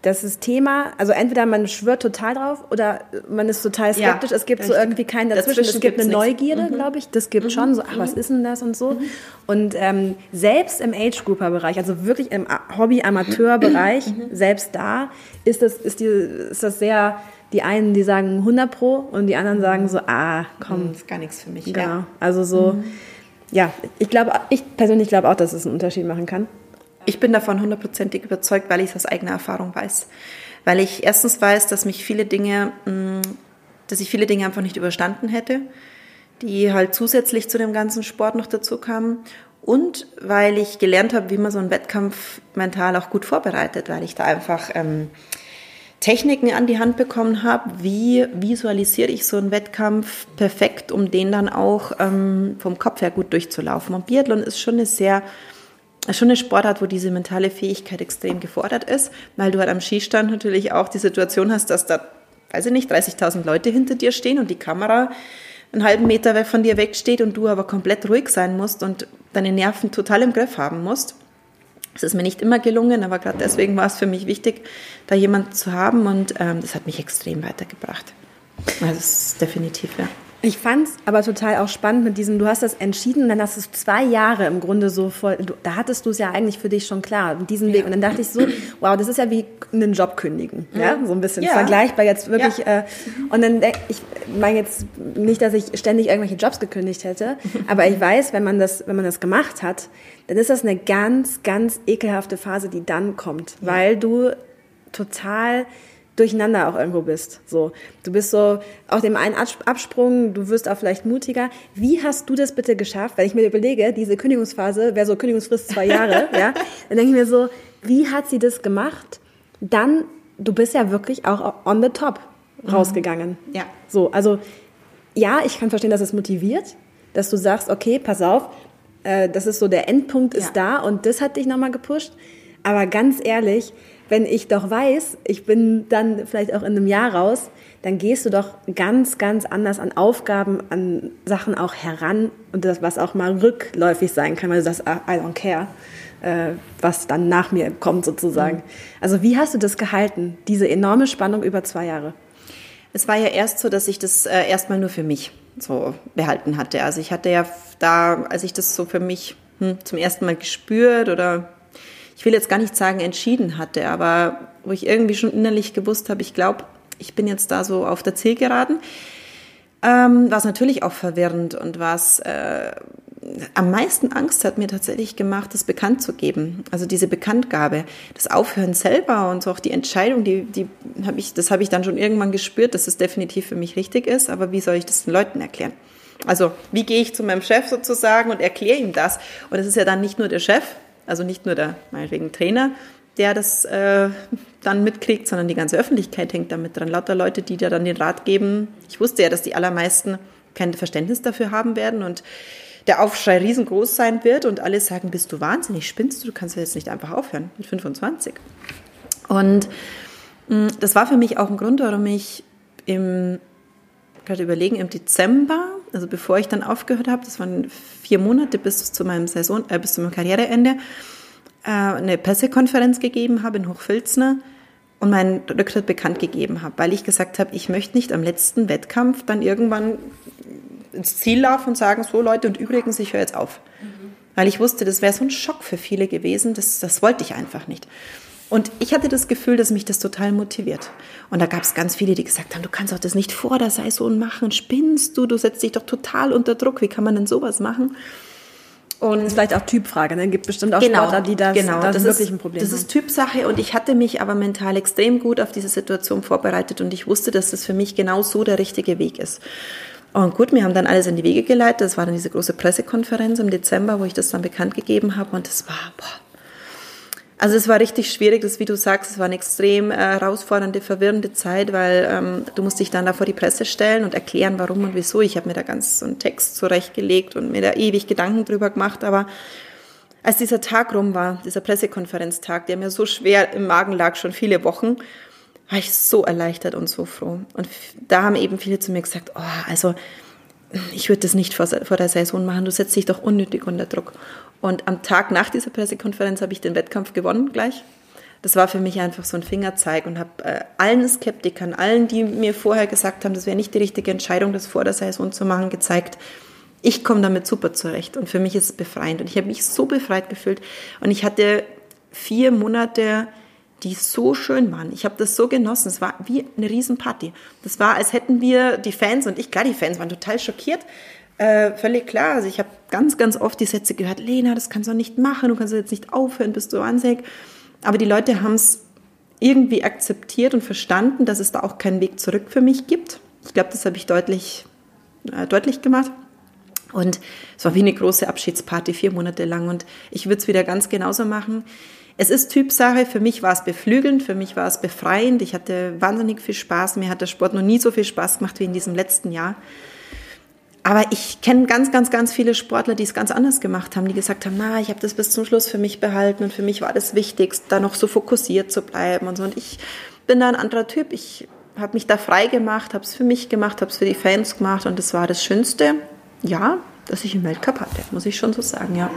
das ist Thema, also entweder man schwört total drauf oder man ist total skeptisch. Ja, es gibt so irgendwie keinen dazwischen. dazwischen es gibt eine Neugierde, mhm. glaube ich. Das gibt mhm. schon so, ach, was mhm. ist denn das und so. Mhm. Und ähm, selbst im Age-Grouper-Bereich, also wirklich im Hobby-Amateur-Bereich, mhm. selbst da ist das, ist, die, ist das sehr, die einen, die sagen 100 Pro und die anderen sagen so, ah, komm. Das ist gar nichts für mich. Genau. Ja. Also so, ja, ich glaube, ich persönlich glaube auch, dass es einen Unterschied machen kann. Ich bin davon hundertprozentig überzeugt, weil ich es aus eigener Erfahrung weiß. Weil ich erstens weiß, dass mich viele Dinge, mm, dass ich viele Dinge einfach nicht überstanden hätte, die halt zusätzlich zu dem ganzen Sport noch dazu kamen. Und weil ich gelernt habe, wie man so einen Wettkampf mental auch gut vorbereitet, weil ich da einfach ähm, Techniken an die Hand bekommen habe, wie visualisiere ich so einen Wettkampf perfekt, um den dann auch ähm, vom Kopf her gut durchzulaufen. Und Biathlon ist schon eine sehr schon eine Sportart, wo diese mentale Fähigkeit extrem gefordert ist, weil du halt am Skistand natürlich auch die Situation hast, dass da, weiß ich nicht, 30.000 Leute hinter dir stehen und die Kamera einen halben Meter von dir wegsteht und du aber komplett ruhig sein musst und deine Nerven total im Griff haben musst. Das ist mir nicht immer gelungen, aber gerade deswegen war es für mich wichtig, da jemanden zu haben und ähm, das hat mich extrem weitergebracht. Also das ist definitiv, ja. Ich fand es aber total auch spannend mit diesem, du hast das entschieden, dann hast du zwei Jahre im Grunde so voll, du, da hattest du es ja eigentlich für dich schon klar, diesen Weg. Und dann dachte ich so, wow, das ist ja wie einen Job kündigen, ja, so ein bisschen ja. vergleichbar jetzt wirklich. Ja. Äh, und dann, ich meine jetzt nicht, dass ich ständig irgendwelche Jobs gekündigt hätte, aber ich weiß, wenn man das, wenn man das gemacht hat, dann ist das eine ganz, ganz ekelhafte Phase, die dann kommt, weil du total durcheinander auch irgendwo bist. So, du bist so auf dem einen Absprung, du wirst auch vielleicht mutiger. Wie hast du das bitte geschafft? Wenn ich mir überlege, diese Kündigungsphase wäre so Kündigungsfrist zwei Jahre, ja, dann denke ich mir so, wie hat sie das gemacht? Dann, du bist ja wirklich auch on the top mhm. rausgegangen. Ja. So, also ja, ich kann verstehen, dass es motiviert, dass du sagst, okay, pass auf, äh, das ist so der Endpunkt ist ja. da und das hat dich nochmal gepusht. Aber ganz ehrlich, wenn ich doch weiß, ich bin dann vielleicht auch in einem Jahr raus, dann gehst du doch ganz, ganz anders an Aufgaben, an Sachen auch heran und das, was auch mal rückläufig sein kann, weil du sagst, I don't care, äh, was dann nach mir kommt sozusagen. Mhm. Also wie hast du das gehalten, diese enorme Spannung über zwei Jahre? Es war ja erst so, dass ich das äh, erstmal nur für mich so behalten hatte. Also ich hatte ja da, als ich das so für mich hm, zum ersten Mal gespürt oder ich will jetzt gar nicht sagen entschieden hatte, aber wo ich irgendwie schon innerlich gewusst habe, ich glaube, ich bin jetzt da so auf der Zielgeraden, ähm, war es natürlich auch verwirrend und was äh, am meisten Angst hat mir tatsächlich gemacht, das bekannt zu geben. Also diese Bekanntgabe, das Aufhören selber und so auch die Entscheidung, die, die habe ich, das habe ich dann schon irgendwann gespürt, dass es definitiv für mich richtig ist. Aber wie soll ich das den Leuten erklären? Also wie gehe ich zu meinem Chef sozusagen und erkläre ihm das? Und es ist ja dann nicht nur der Chef, also nicht nur der, meinetwegen Trainer, der das äh, dann mitkriegt, sondern die ganze Öffentlichkeit hängt damit dran. Lauter Leute, die dir dann den Rat geben. Ich wusste ja, dass die allermeisten kein Verständnis dafür haben werden und der Aufschrei riesengroß sein wird und alle sagen, bist du wahnsinnig, spinnst du, du kannst ja jetzt nicht einfach aufhören mit 25. Und mm, das war für mich auch ein Grund, warum ich im, gerade überlegen, im Dezember also bevor ich dann aufgehört habe, das waren vier Monate bis zu meinem Saison, äh, bis zu meinem Karriereende, äh, eine Pressekonferenz gegeben habe in Hochfilzner und meinen Rücktritt bekannt gegeben habe, weil ich gesagt habe, ich möchte nicht am letzten Wettkampf dann irgendwann ins Ziel laufen und sagen, so Leute, und übrigens, ich höre jetzt auf. Mhm. Weil ich wusste, das wäre so ein Schock für viele gewesen, das, das wollte ich einfach nicht. Und ich hatte das Gefühl, dass mich das total motiviert. Und da gab es ganz viele, die gesagt haben, du kannst doch das nicht vor der Saison machen, spinnst du, du setzt dich doch total unter Druck, wie kann man denn sowas machen? Und das ist vielleicht auch Typfrage, ne? gibt bestimmt auch genau, Sportler, die das, genau, das, das wirklich ein Problem Das haben. ist Typsache und ich hatte mich aber mental extrem gut auf diese Situation vorbereitet und ich wusste, dass das für mich genau so der richtige Weg ist. Und gut, wir haben dann alles in die Wege geleitet. Das war dann diese große Pressekonferenz im Dezember, wo ich das dann bekannt gegeben habe und das war, boah, also es war richtig schwierig, das wie du sagst, es war eine extrem äh, herausfordernde, verwirrende Zeit, weil ähm, du musst dich dann da vor die Presse stellen und erklären, warum und wieso. Ich habe mir da ganz so einen Text zurechtgelegt und mir da ewig Gedanken drüber gemacht, aber als dieser Tag rum war, dieser Pressekonferenztag, der mir so schwer im Magen lag, schon viele Wochen, war ich so erleichtert und so froh. Und da haben eben viele zu mir gesagt, oh, also ich würde das nicht vor, vor der Saison machen, du setzt dich doch unnötig unter Druck. Und am Tag nach dieser Pressekonferenz habe ich den Wettkampf gewonnen gleich. das war für mich einfach so ein Fingerzeig und habe äh, allen Skeptikern, allen, die mir vorher gesagt haben, das wäre nicht die richtige Entscheidung, das vor der Saison zu machen, gezeigt, ich komme damit super zurecht und für mich ist es befreiend und ich habe mich so befreit gefühlt und ich hatte vier Monate, die so schön waren. Ich habe das so genossen. Es war wie eine Riesenparty. Das war, als hätten wir die Fans und ich, klar, die Fans waren total schockiert. Äh, völlig klar. Also ich habe ganz, ganz oft die Sätze gehört, Lena, das kannst du nicht machen, du kannst jetzt nicht aufhören, bist du wahnsinnig. Aber die Leute haben es irgendwie akzeptiert und verstanden, dass es da auch keinen Weg zurück für mich gibt. Ich glaube, das habe ich deutlich, äh, deutlich gemacht. Und es war wie eine große Abschiedsparty, vier Monate lang. Und ich würde es wieder ganz genauso machen. Es ist Typsache. Für mich war es beflügelnd, für mich war es befreiend. Ich hatte wahnsinnig viel Spaß. Mir hat der Sport noch nie so viel Spaß gemacht wie in diesem letzten Jahr. Aber ich kenne ganz, ganz, ganz viele Sportler, die es ganz anders gemacht haben, die gesagt haben, na, ich habe das bis zum Schluss für mich behalten und für mich war das Wichtigste, da noch so fokussiert zu bleiben und so. Und ich bin da ein anderer Typ. Ich habe mich da frei gemacht, habe es für mich gemacht, habe es für die Fans gemacht und das war das Schönste. Ja, dass ich im Weltcup hatte, muss ich schon so sagen, ja.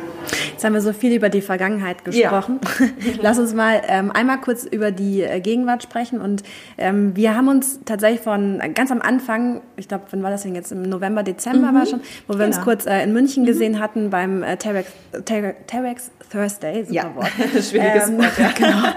Jetzt haben wir so viel über die Vergangenheit gesprochen. Ja. Lass uns mal ähm, einmal kurz über die äh, Gegenwart sprechen. Und ähm, wir haben uns tatsächlich von ganz am Anfang, ich glaube, wann war das denn jetzt? Im November, Dezember mhm. war schon, wo wir genau. uns kurz äh, in München mhm. gesehen hatten beim äh, Terex, Terex Thursday. Super ja. Wort. Schwieriges ähm, Wort, ja. genau.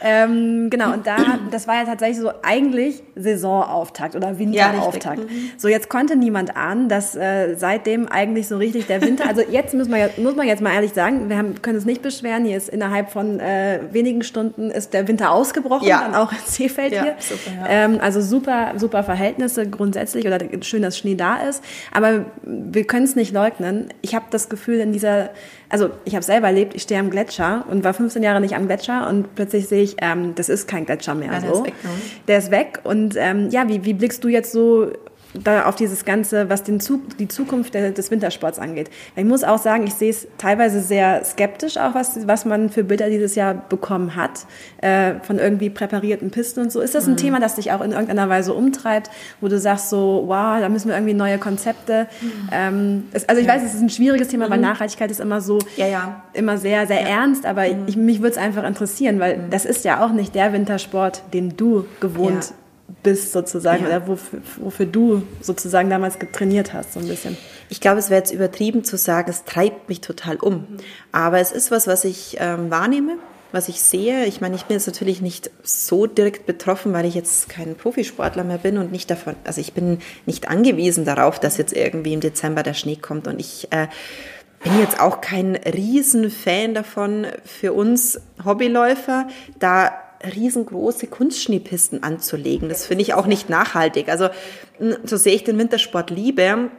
Ähm, genau, und da, das war ja tatsächlich so eigentlich Saisonauftakt oder Winterauftakt. Ja, mhm. So, jetzt konnte niemand ahnen, dass äh, seitdem eigentlich so richtig der Winter, also jetzt muss man, muss man jetzt mal ehrlich sagen, wir haben, können es nicht beschweren, hier ist innerhalb von äh, wenigen Stunden ist der Winter ausgebrochen, ja. dann auch in Seefeld ja, hier. Super, ja. Ähm, also super, super Verhältnisse grundsätzlich oder schön, dass Schnee da ist, aber wir können es nicht leugnen. Ich habe das Gefühl, in dieser also ich habe selber erlebt, ich stehe am Gletscher und war 15 Jahre nicht am Gletscher und plötzlich sehe ich, ähm, das ist kein Gletscher mehr. Ja, so. Der ist weg. Ne? Der ist weg und ähm, ja, wie, wie blickst du jetzt so da auf dieses Ganze, was den Zug, die Zukunft des Wintersports angeht. Ich muss auch sagen, ich sehe es teilweise sehr skeptisch auch, was, was man für Bilder dieses Jahr bekommen hat, äh, von irgendwie präparierten Pisten und so. Ist das ein mhm. Thema, das dich auch in irgendeiner Weise umtreibt, wo du sagst so, wow, da müssen wir irgendwie neue Konzepte. Mhm. Ähm, es, also ich ja. weiß, es ist ein schwieriges Thema, mhm. weil Nachhaltigkeit ist immer so, ja, ja. immer sehr, sehr ernst, aber mhm. ich, mich würde es einfach interessieren, weil mhm. das ist ja auch nicht der Wintersport, den du gewohnt bist sozusagen ja. oder wofür, wofür, du sozusagen damals getrainiert hast, so ein bisschen. Ich glaube, es wäre jetzt übertrieben zu sagen, es treibt mich total um. Aber es ist was, was ich ähm, wahrnehme, was ich sehe. Ich meine, ich bin jetzt natürlich nicht so direkt betroffen, weil ich jetzt kein Profisportler mehr bin und nicht davon, also ich bin nicht angewiesen darauf, dass jetzt irgendwie im Dezember der Schnee kommt und ich äh, bin jetzt auch kein Riesenfan davon für uns Hobbyläufer, da riesengroße Kunstschneepisten anzulegen. Das finde ich auch nicht nachhaltig. Also so sehe ich den Wintersport liebe,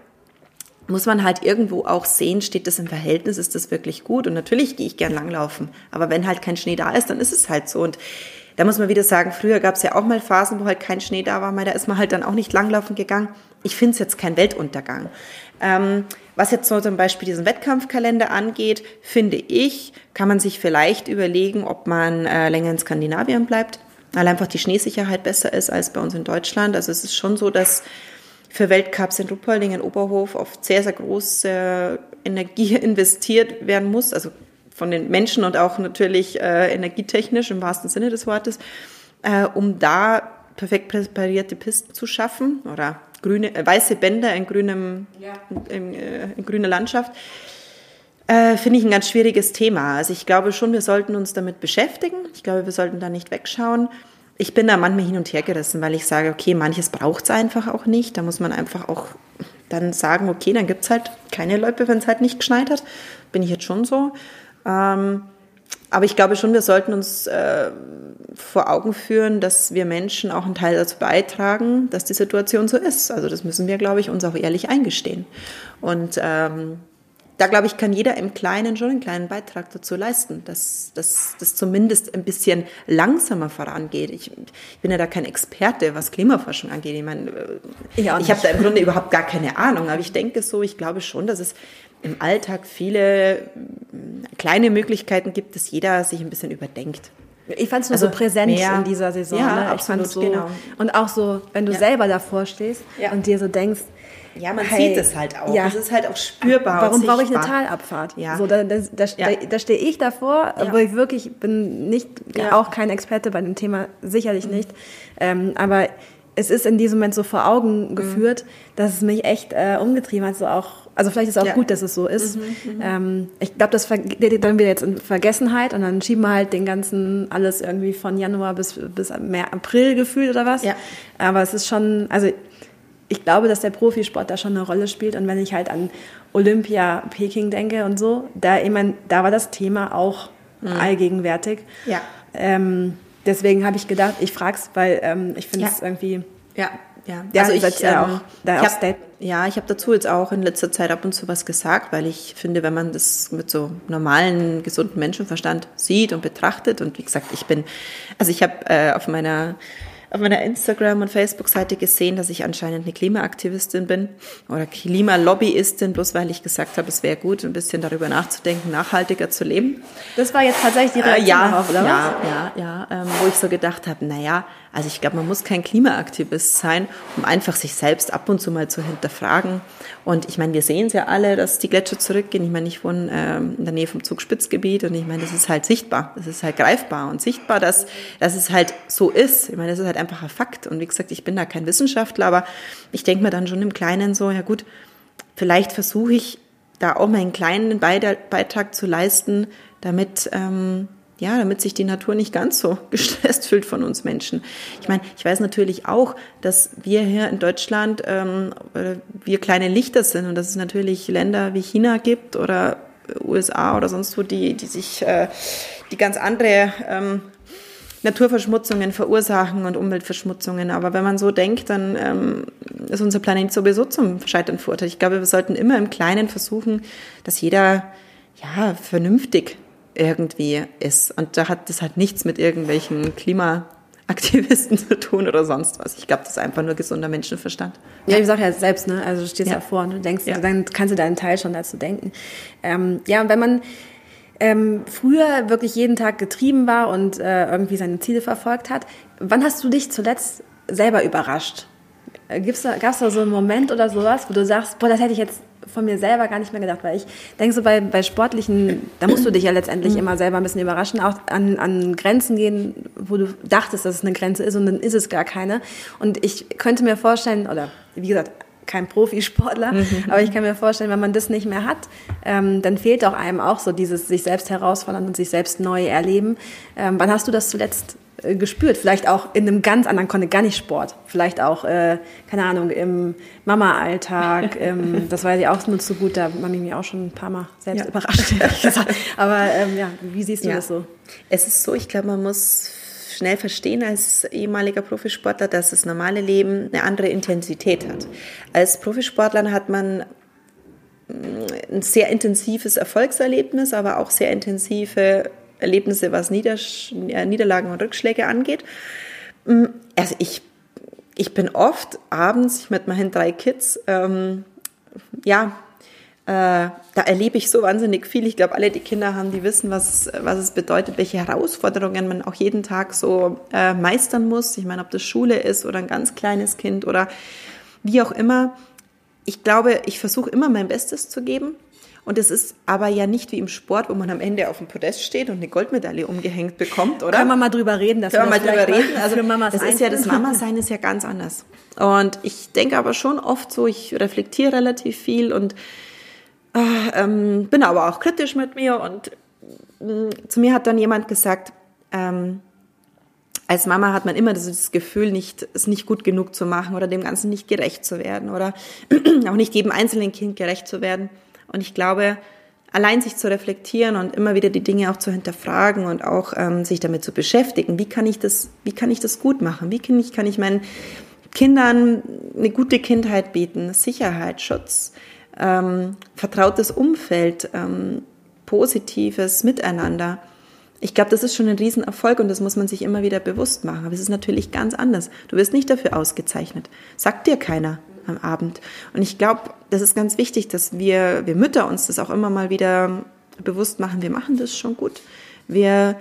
muss man halt irgendwo auch sehen, steht das im Verhältnis, ist das wirklich gut? Und natürlich gehe ich gern langlaufen, aber wenn halt kein Schnee da ist, dann ist es halt so. Und da muss man wieder sagen, früher gab es ja auch mal Phasen, wo halt kein Schnee da war, da ist man halt dann auch nicht langlaufen gegangen. Ich finde es jetzt kein Weltuntergang. Ähm, was jetzt so zum Beispiel diesen Wettkampfkalender angeht, finde ich, kann man sich vielleicht überlegen, ob man äh, länger in Skandinavien bleibt, weil einfach die Schneesicherheit besser ist als bei uns in Deutschland. Also es ist schon so, dass für Weltcups in Ruppolding, in Oberhof oft sehr, sehr große Energie investiert werden muss, also von den Menschen und auch natürlich äh, energietechnisch im wahrsten Sinne des Wortes, äh, um da perfekt präparierte Pisten zu schaffen oder grüne, äh, weiße Bänder in, grünem, ja. in, äh, in grüner Landschaft, äh, finde ich ein ganz schwieriges Thema. Also ich glaube schon, wir sollten uns damit beschäftigen. Ich glaube, wir sollten da nicht wegschauen. Ich bin da manchmal hin und her gerissen, weil ich sage, okay, manches braucht es einfach auch nicht. Da muss man einfach auch dann sagen, okay, dann gibt es halt keine Loipe, wenn es halt nicht geschneit hat. Bin ich jetzt schon so. Ähm, aber ich glaube schon, wir sollten uns äh, vor Augen führen, dass wir Menschen auch einen Teil dazu beitragen, dass die Situation so ist. Also das müssen wir, glaube ich, uns auch ehrlich eingestehen. Und ähm, da, glaube ich, kann jeder im Kleinen schon einen kleinen Beitrag dazu leisten, dass das zumindest ein bisschen langsamer vorangeht. Ich, ich, bin ja da kein Experte, was Klimaforschung angeht. Ich meine, äh, ich, ich habe da im Grunde überhaupt gar keine Ahnung, aber ich denke so, ich glaube schon, dass es im Alltag viele kleine Möglichkeiten gibt, dass jeder sich ein bisschen überdenkt. Ich fand es nur also so präsent mehr, in dieser Saison. Ja, ne? absolut, so, genau. Und auch so, wenn du ja. selber davor stehst ja. und dir so denkst, ja, man hey, sieht es halt auch. Ja. Es ist halt auch spürbar. Warum brauche ich eine Talabfahrt? Ja. So, da, da, da, ja. da stehe ich davor, ja. wo ich wirklich bin nicht, auch kein Experte bei dem Thema, sicherlich mhm. nicht. Ähm, aber es ist in diesem Moment so vor Augen mhm. geführt, mhm. dass es mich echt äh, umgetrieben hat, so auch also vielleicht ist es auch ja. gut, dass es so ist. Mhm, mhm. ähm, ich glaube, das geht dann wieder jetzt in Vergessenheit und dann schieben wir halt den ganzen alles irgendwie von Januar bis, bis mehr April gefühlt oder was. Ja. Aber es ist schon, also ich glaube, dass der Profisport da schon eine Rolle spielt. Und wenn ich halt an Olympia, Peking denke und so, da, ich mein, da war das Thema auch mhm. allgegenwärtig. Ja. Ähm, deswegen habe ich gedacht, ich frage es, weil ähm, ich finde es ja. irgendwie. Ja, ja. ja also ich, ja auch, da ich hab, ja, ich habe dazu jetzt auch in letzter Zeit ab und zu was gesagt, weil ich finde, wenn man das mit so normalen, gesunden Menschenverstand sieht und betrachtet und wie gesagt, ich bin, also ich habe äh, auf meiner auf meiner Instagram- und Facebook-Seite gesehen, dass ich anscheinend eine Klimaaktivistin bin oder Klimalobbyistin, bloß weil ich gesagt habe, es wäre gut, ein bisschen darüber nachzudenken, nachhaltiger zu leben. Das war jetzt tatsächlich die Reaktion äh, ja, darauf, oder ja, was? Ja, ja, ja, ähm, wo ich so gedacht habe, naja, also ich glaube, man muss kein Klimaaktivist sein, um einfach sich selbst ab und zu mal zu hinterfragen. Und ich meine, wir sehen es ja alle, dass die Gletscher zurückgehen. Ich meine, ich wohne ähm, in der Nähe vom Zugspitzgebiet und ich meine, das ist halt sichtbar, das ist halt greifbar und sichtbar, dass, dass es halt so ist. Ich meine, das ist halt einfach ein Fakt. Und wie gesagt, ich bin da kein Wissenschaftler, aber ich denke mir dann schon im Kleinen so, ja gut, vielleicht versuche ich da auch meinen kleinen Beitrag zu leisten, damit ähm, ja, damit sich die Natur nicht ganz so gestresst fühlt von uns Menschen. Ich meine, ich weiß natürlich auch, dass wir hier in Deutschland ähm, wir kleine Lichter sind und dass es natürlich Länder wie China gibt oder USA oder sonst wo, die, die sich äh, die ganz andere ähm, Naturverschmutzungen verursachen und Umweltverschmutzungen. Aber wenn man so denkt, dann ähm, ist unser Planet sowieso zum Scheitern verurteilt. Ich glaube, wir sollten immer im Kleinen versuchen, dass jeder ja vernünftig irgendwie ist. Und da hat das halt nichts mit irgendwelchen Klimaaktivisten zu tun oder sonst was. Ich glaube, das ist einfach nur gesunder Menschenverstand. Ja, ich sage ja selbst, ne? Also du stehst ja, ja vor und du denkst, ja. dann kannst du deinen Teil schon dazu denken. Ähm, ja, und wenn man ähm, früher wirklich jeden Tag getrieben war und äh, irgendwie seine Ziele verfolgt hat, wann hast du dich zuletzt selber überrascht? Äh, Gab es da so einen Moment oder sowas, wo du sagst, boah, das hätte ich jetzt von mir selber gar nicht mehr gedacht, weil ich denke so bei, bei sportlichen, da musst du dich ja letztendlich mhm. immer selber ein bisschen überraschen, auch an, an Grenzen gehen, wo du dachtest, dass es eine Grenze ist und dann ist es gar keine. Und ich könnte mir vorstellen, oder wie gesagt, kein Profisportler, mhm. aber ich kann mir vorstellen, wenn man das nicht mehr hat, ähm, dann fehlt auch einem auch so dieses sich selbst herausfordern und sich selbst neu erleben. Ähm, wann hast du das zuletzt äh, gespürt. Vielleicht auch in einem ganz anderen Kontext, gar nicht Sport. Vielleicht auch, äh, keine Ahnung, im Mama-Alltag. Ähm, das weiß ich auch nur zu gut. Da haben mich auch schon ein paar Mal selbst ja. überrascht. Aber ähm, ja, wie siehst du ja. das so? Es ist so, ich glaube, man muss schnell verstehen als ehemaliger Profisportler, dass das normale Leben eine andere Intensität hat. Als Profisportler hat man mm, ein sehr intensives Erfolgserlebnis, aber auch sehr intensive Erlebnisse, was Niedersch Niederlagen und Rückschläge angeht. Mm, also ich, ich bin oft abends mit meinen drei Kids, ähm, ja, äh, da erlebe ich so wahnsinnig viel. Ich glaube, alle, die Kinder haben, die wissen, was, was es bedeutet, welche Herausforderungen man auch jeden Tag so äh, meistern muss. Ich meine, ob das Schule ist oder ein ganz kleines Kind oder wie auch immer. Ich glaube, ich versuche immer mein Bestes zu geben. Und es ist aber ja nicht wie im Sport, wo man am Ende auf dem Podest steht und eine Goldmedaille umgehängt bekommt, oder? Können wir mal drüber reden? Dass Können wir mal drüber reden? Also das ist ja das Mama-Sein ist ja ganz anders. Und ich denke aber schon oft so, ich reflektiere relativ viel und äh, ähm, bin aber auch kritisch mit mir. Und äh, zu mir hat dann jemand gesagt, ähm, als Mama hat man immer das Gefühl, nicht, es nicht gut genug zu machen oder dem Ganzen nicht gerecht zu werden oder auch nicht jedem einzelnen Kind gerecht zu werden. Und ich glaube, allein sich zu reflektieren und immer wieder die Dinge auch zu hinterfragen und auch ähm, sich damit zu beschäftigen, wie kann ich das, wie kann ich das gut machen? Wie kann ich, kann ich meinen Kindern eine gute Kindheit bieten, Sicherheit, Schutz, ähm, vertrautes Umfeld, ähm, positives Miteinander. Ich glaube, das ist schon ein Riesenerfolg und das muss man sich immer wieder bewusst machen. Aber es ist natürlich ganz anders. Du wirst nicht dafür ausgezeichnet. Sagt dir keiner am Abend. Und ich glaube, das ist ganz wichtig, dass wir, wir Mütter uns das auch immer mal wieder bewusst machen. Wir machen das schon gut. Wir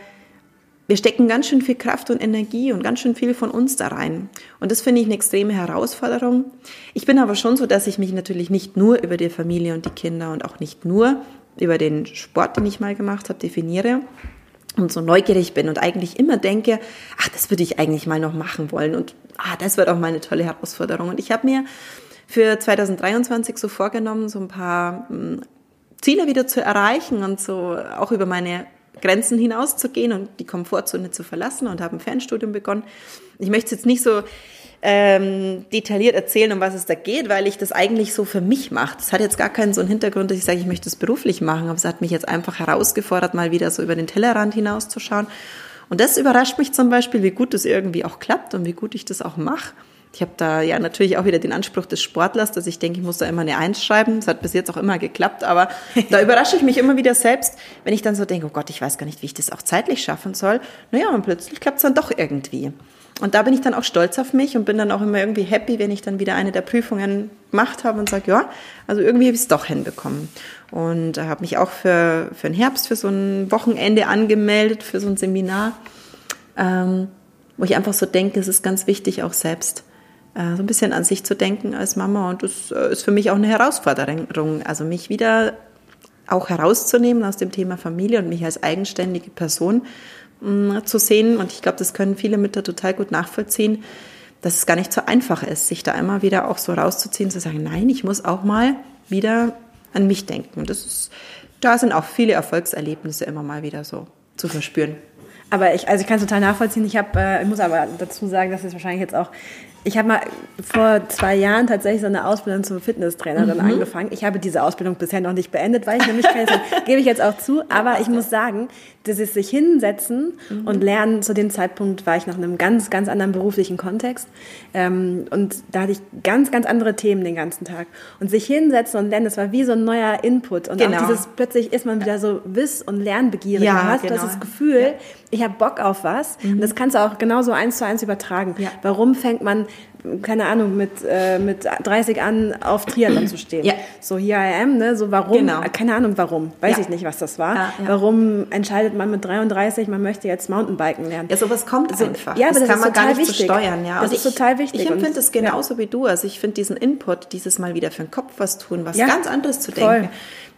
wir stecken ganz schön viel Kraft und Energie und ganz schön viel von uns da rein. Und das finde ich eine extreme Herausforderung. Ich bin aber schon so, dass ich mich natürlich nicht nur über die Familie und die Kinder und auch nicht nur über den Sport, den ich mal gemacht habe, definiere und so neugierig bin und eigentlich immer denke, ach, das würde ich eigentlich mal noch machen wollen und ah, das wird auch mal eine tolle Herausforderung. Und ich habe mir für 2023 so vorgenommen, so ein paar hm, Ziele wieder zu erreichen und so auch über meine Grenzen hinauszugehen und die Komfortzone zu verlassen und habe ein Fernstudium begonnen. Ich möchte jetzt nicht so ähm, detailliert erzählen, um was es da geht, weil ich das eigentlich so für mich mache. Das hat jetzt gar keinen so einen Hintergrund, dass ich sage, ich möchte das beruflich machen, aber es hat mich jetzt einfach herausgefordert, mal wieder so über den Tellerrand hinauszuschauen. Und das überrascht mich zum Beispiel, wie gut das irgendwie auch klappt und wie gut ich das auch mache. Ich habe da ja natürlich auch wieder den Anspruch des Sportlers, dass ich denke, ich muss da immer eine Eins schreiben. Das hat bis jetzt auch immer geklappt, aber da überrasche ich mich immer wieder selbst, wenn ich dann so denke, oh Gott, ich weiß gar nicht, wie ich das auch zeitlich schaffen soll. Naja, und plötzlich klappt es dann doch irgendwie. Und da bin ich dann auch stolz auf mich und bin dann auch immer irgendwie happy, wenn ich dann wieder eine der Prüfungen gemacht habe und sage, ja, also irgendwie habe ich es doch hinbekommen. Und habe mich auch für, für den Herbst, für so ein Wochenende angemeldet, für so ein Seminar, ähm, wo ich einfach so denke, es ist ganz wichtig, auch selbst äh, so ein bisschen an sich zu denken als Mama. Und das äh, ist für mich auch eine Herausforderung, also mich wieder auch herauszunehmen aus dem Thema Familie und mich als eigenständige Person mm, zu sehen. Und ich glaube, das können viele Mütter total gut nachvollziehen, dass es gar nicht so einfach ist, sich da immer wieder auch so rauszuziehen, zu sagen, nein, ich muss auch mal wieder an mich denken. Das ist, da sind auch viele Erfolgserlebnisse immer mal wieder so zu verspüren. Aber ich, also ich kann es total nachvollziehen. Ich habe, äh, ich muss aber dazu sagen, dass es wahrscheinlich jetzt auch ich habe mal vor zwei Jahren tatsächlich so eine Ausbildung zum Fitnesstrainerin mhm. angefangen. Ich habe diese Ausbildung bisher noch nicht beendet, weil ich nämlich keine gebe ich jetzt auch zu. Aber ich muss sagen, ist sich hinsetzen mhm. und lernen. Zu dem Zeitpunkt war ich noch in einem ganz, ganz anderen beruflichen Kontext. Ähm, und da hatte ich ganz, ganz andere Themen den ganzen Tag. Und sich hinsetzen und lernen, das war wie so ein neuer Input. Und genau. auch dieses, plötzlich ist man wieder so wiss- und lernbegierig. Ja, du hast genau. das Gefühl, ja. ich habe Bock auf was. Mhm. Und das kannst du auch genauso eins zu eins übertragen. Ja. Warum fängt man keine Ahnung, mit, äh, mit 30 an auf Triathlon zu stehen. Ja. So, here I am, ne? So, warum? Genau. Keine Ahnung, warum. Weiß ja. ich nicht, was das war. Ja. Warum entscheidet man mit 33, man möchte jetzt Mountainbiken lernen? Ja, sowas kommt so, einfach. Ja, aber das, das kann man gar nicht wichtig. steuern. Ja. Das ist ich, total wichtig. Ich empfinde es genauso wie du. Also, ich finde diesen Input, dieses Mal wieder für den Kopf was tun, was ganz anderes zu denken, Voll.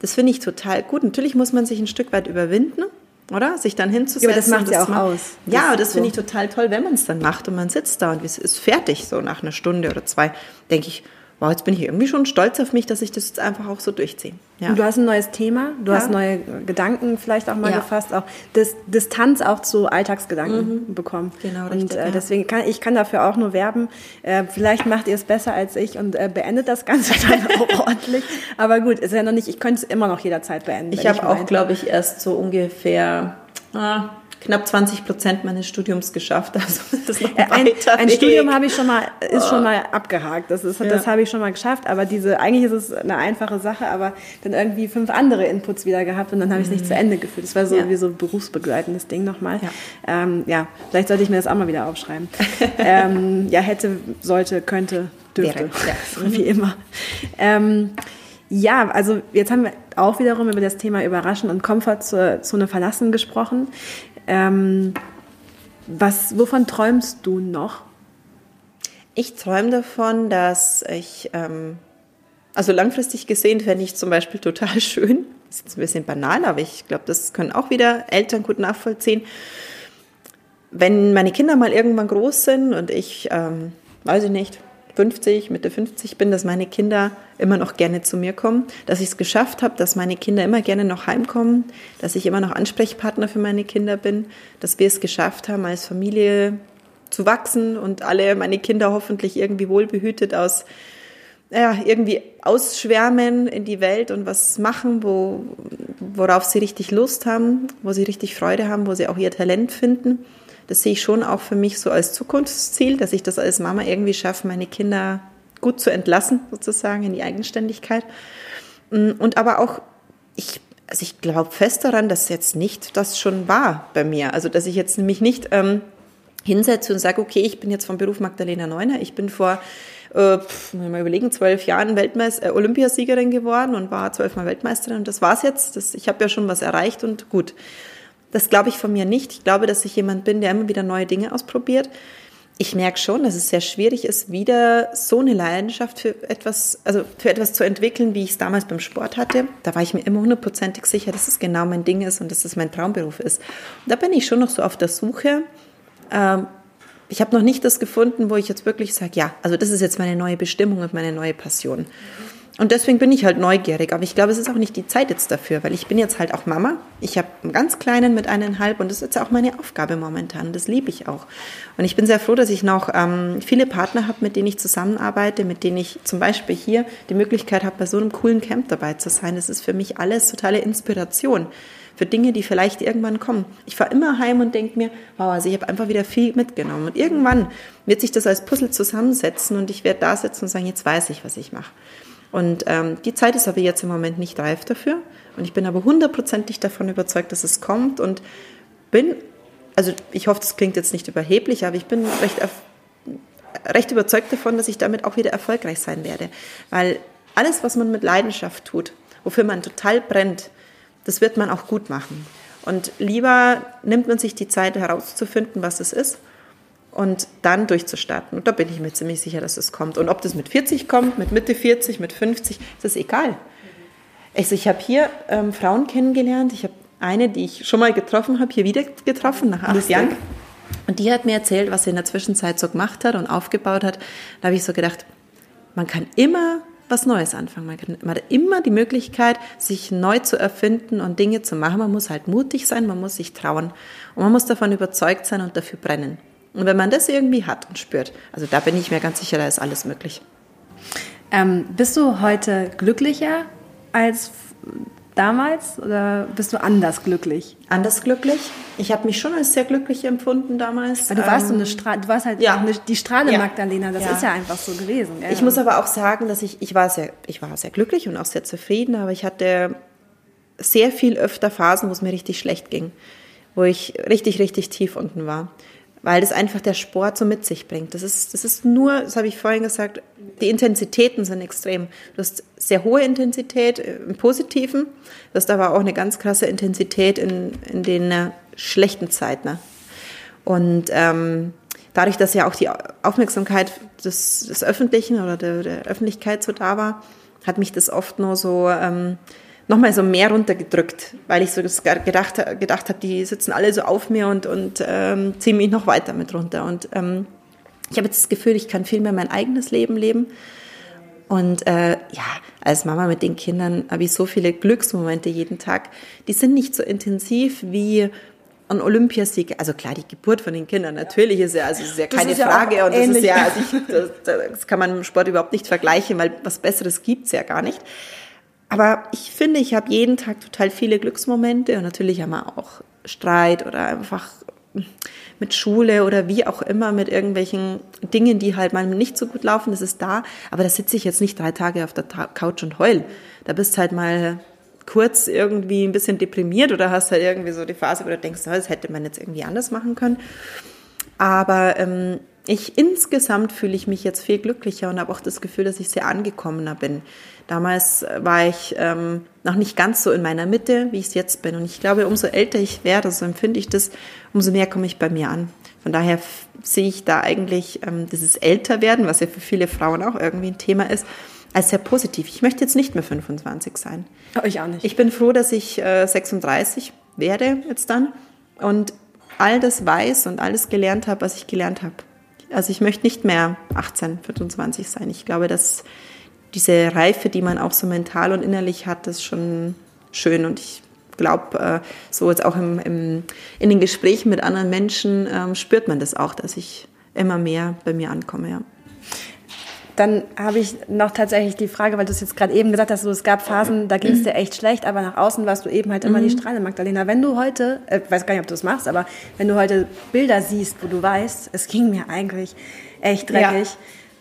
das finde ich total gut. Natürlich muss man sich ein Stück weit überwinden oder? Sich dann hinzusetzen. Ja, aber das macht ja auch aus. Ja, das so. finde ich total toll, wenn man es dann macht und man sitzt da und es ist fertig, so nach einer Stunde oder zwei, denke ich, wow, jetzt bin ich irgendwie schon stolz auf mich, dass ich das jetzt einfach auch so durchziehe. Ja. Und du hast ein neues Thema, du ja. hast neue Gedanken vielleicht auch mal ja. gefasst, auch Dis Distanz auch zu Alltagsgedanken mhm. bekommen. Genau, richtig. Und äh, deswegen kann ich kann dafür auch nur werben. Äh, vielleicht macht ihr es besser als ich und äh, beendet das Ganze dann auch ordentlich. Aber gut, ist ja noch nicht, ich könnte es immer noch jederzeit beenden. Ich habe auch, glaube ich, erst so ungefähr ah, knapp 20 Prozent meines Studiums geschafft. Also das ist noch ein, ein Studium habe ich schon mal, ist schon mal abgehakt. Das, ist, ja. das habe ich schon mal geschafft. Aber diese, eigentlich ist es eine einfache Sache, aber dann irgendwie fünf andere Inputs wieder gehabt und dann habe ich es nicht mhm. zu Ende geführt. Das war so ja. wie so ein berufsbegleitendes Ding nochmal. Ja. Ähm, ja, vielleicht sollte ich mir das auch mal wieder aufschreiben. ähm, ja, hätte, sollte, könnte, dürfte. Ja. Wie immer. Ähm, ja, also jetzt haben wir auch wiederum über das Thema Überraschen und Komfortzone verlassen gesprochen. Ähm, was, wovon träumst du noch? Ich träume davon, dass ich, ähm, also langfristig gesehen, fände ich zum Beispiel total schön. Das ist jetzt ein bisschen banal, aber ich glaube, das können auch wieder Eltern gut nachvollziehen. Wenn meine Kinder mal irgendwann groß sind und ich, ähm, weiß ich nicht, 50, Mitte 50 bin, dass meine Kinder immer noch gerne zu mir kommen, dass ich es geschafft habe, dass meine Kinder immer gerne noch heimkommen, dass ich immer noch Ansprechpartner für meine Kinder bin, dass wir es geschafft haben, als Familie zu wachsen und alle meine Kinder hoffentlich irgendwie wohlbehütet aus ja, irgendwie ausschwärmen in die Welt und was machen, wo, worauf sie richtig Lust haben, wo sie richtig Freude haben, wo sie auch ihr Talent finden das sehe ich schon auch für mich so als Zukunftsziel, dass ich das als Mama irgendwie schaffe, meine Kinder gut zu entlassen, sozusagen in die Eigenständigkeit. Mm, und aber auch, ich, also ich glaube fest daran, dass jetzt nicht das schon war bei mir. Also, dass ich jetzt nämlich nicht ähm, hinsetze und sage, okay, ich bin jetzt vom Beruf Magdalena Neuner, ich bin vor äh, mal überlegen, zwölf Jahren Weltmeister, äh, Olympiasiegerin geworden und war zwölfmal Weltmeisterin und das war's jetzt. Das, ich habe ja schon was erreicht und gut Das glaube ich von mir nicht. Ich glaube, dass ich jemand bin, der immer wieder neue Dinge ausprobiert. Ich merke schon, dass es sehr schwierig ist, wieder so eine Leidenschaft für etwas, also für etwas zu entwickeln, wie ich es damals beim Sport hatte. Da war ich mir immer hundertprozentig sicher, dass es genau mein Ding ist und dass es mein Traumberuf ist. Da bin ich schon noch so auf der Suche. Ähm, ich habe noch nicht das gefunden, wo ich jetzt wirklich sage, ja, also das ist jetzt meine neue Bestimmung und meine neue Passion. Und deswegen bin ich halt neugierig. Aber ich glaube, es ist auch nicht die Zeit jetzt dafür, weil ich bin jetzt halt auch Mama. Ich habe einen ganz kleinen mit eineinhalb und das ist auch meine Aufgabe momentan. Das liebe ich auch. Und ich bin sehr froh, dass ich noch ähm, viele Partner habe, mit denen ich zusammenarbeite, mit denen ich zum Beispiel hier die Möglichkeit habe, bei so einem coolen Camp dabei zu sein. Das ist für mich alles totale Inspiration für Dinge, die vielleicht irgendwann kommen. Ich fahre immer heim und denke mir, wow, also ich habe einfach wieder viel mitgenommen. Und irgendwann wird sich das als Puzzle zusammensetzen und ich werde da sitzen und sagen, jetzt weiß ich, was ich mache. Und ähm, die Zeit ist aber jetzt im Moment nicht reif dafür. Und ich bin aber hundertprozentig davon überzeugt, dass es kommt und bin, also ich hoffe, das klingt jetzt nicht überheblich, aber ich bin recht, recht überzeugt davon, dass ich damit auch wieder erfolgreich sein werde. Weil alles, was man mit Leidenschaft tut, wofür man total brennt, das wird man auch gut machen. Und lieber nimmt man sich die Zeit herauszufinden, was es ist und dann durchzustarten. Und da bin ich mir ziemlich sicher, dass es kommt. Und ob das mit 40 kommt, mit Mitte 40, mit 50, das ist egal. Also ich habe hier ähm, Frauen kennengelernt. Ich habe eine, die ich schon mal getroffen habe, hier wieder getroffen nach acht Jahren. Und die hat mir erzählt, was sie in der Zwischenzeit so gemacht hat und aufgebaut hat. Da habe ich so gedacht, man kann immer was Neues anfangen. Man, kann, man hat immer die Möglichkeit, sich neu zu erfinden und Dinge zu machen. Man muss halt mutig sein, man muss sich trauen und man muss davon überzeugt sein und dafür brennen. Und wenn man das irgendwie hat und spürt, also da bin ich mir ganz sicher, da ist alles möglich. Ähm, bist du heute glücklicher als damals oder bist du anders glücklich? Anders glücklich. Ich habe mich schon als sehr glücklich empfunden damals. Weil du warst so eine ähm, Stra du warst halt ja. eine, die Strahle ja. Magdalena, das ja. ist ja einfach so gewesen. Gell? Ich muss aber auch sagen, dass ich, ich war sehr, ich war sehr glücklich und auch sehr zufrieden, aber ich hatte sehr viel öfter Phasen, wo es mir richtig schlecht ging, wo ich richtig, richtig tief unten war weil das einfach der Sport so mit sich bringt. Das ist, das ist nur, das habe ich vorhin gesagt, die Intensitäten sind extrem. Du hast sehr hohe Intensität im Positiven, du hast aber auch eine ganz krasse Intensität in, in den äh, schlechten Zeiten. Ne? Und ähm, dadurch, dass ja auch die Aufmerksamkeit des, des Öffentlichen oder der, der Öffentlichkeit so da war, hat mich das oft nur so ähm, nochmal so mehr runtergedrückt, weil ich so gedacht, gedacht habe, die sitzen alle so auf mir und, und ähm, ziehen mich noch weiter mit runter. Und ähm, ich habe jetzt das Gefühl, ich kann viel mehr mein eigenes Leben leben. Und äh, ja, als Mama mit den Kindern habe ich so viele Glücksmomente jeden Tag. Die sind nicht so intensiv wie ein Olympiasieg. Also klar, die Geburt von den Kindern natürlich ist ja, also ist ja keine ist Frage. Ja und das ist ja, also ich, das, das, kann man im Sport überhaupt nicht vergleichen, weil was Besseres gibt's ja gar nicht. Aber ich finde, ich habe jeden Tag total viele Glücksmomente und natürlich haben wir auch Streit oder einfach mit Schule oder wie auch immer mit irgendwelchen Dingen, die halt mal nicht so gut laufen, das ist da. Aber da sitze ich jetzt nicht drei Tage auf der Couch und heul. Da bist halt mal kurz irgendwie ein bisschen deprimiert oder hast halt irgendwie so die Phase, wo du denkst, das hätte man jetzt irgendwie anders machen können. Aber ähm, ich insgesamt fühle ich mich jetzt viel glücklicher und habe auch das Gefühl, dass ich sehr angekommener bin. Damals war ich ähm, noch nicht ganz so in meiner Mitte, wie ich es jetzt bin. Und ich glaube, umso älter ich werde, so empfinde ich das, umso mehr komme ich bei mir an. Von daher sehe ich da eigentlich ähm, dieses Älterwerden, was ja für viele Frauen auch irgendwie ein Thema ist, als sehr positiv. Ich möchte jetzt nicht mehr 25 sein. Ich auch nicht. Ich bin froh, dass ich äh, 36 werde jetzt dann und all das weiß und alles gelernt habe, was ich gelernt habe. Also ich möchte nicht mehr 18, 25 sein. Ich glaube, dass diese Reife, die man auch so mental und innerlich hat, ist schon schön. Und ich glaube, äh, so jetzt auch im, im, in den Gesprächen mit anderen Menschen ähm, spürt man das auch, dass ich immer mehr bei mir ankomme. Ja. Dann habe ich noch tatsächlich die Frage, weil du es jetzt gerade eben gesagt hast, so, es gab Phasen, da ging es dir echt schlecht, aber nach außen warst du eben halt immer mhm. die Strahle, Magdalena. Wenn du heute, äh, weiß gar nicht, ob du es machst, aber wenn du heute Bilder siehst, wo du weißt, es ging mir eigentlich echt dreckig, ja.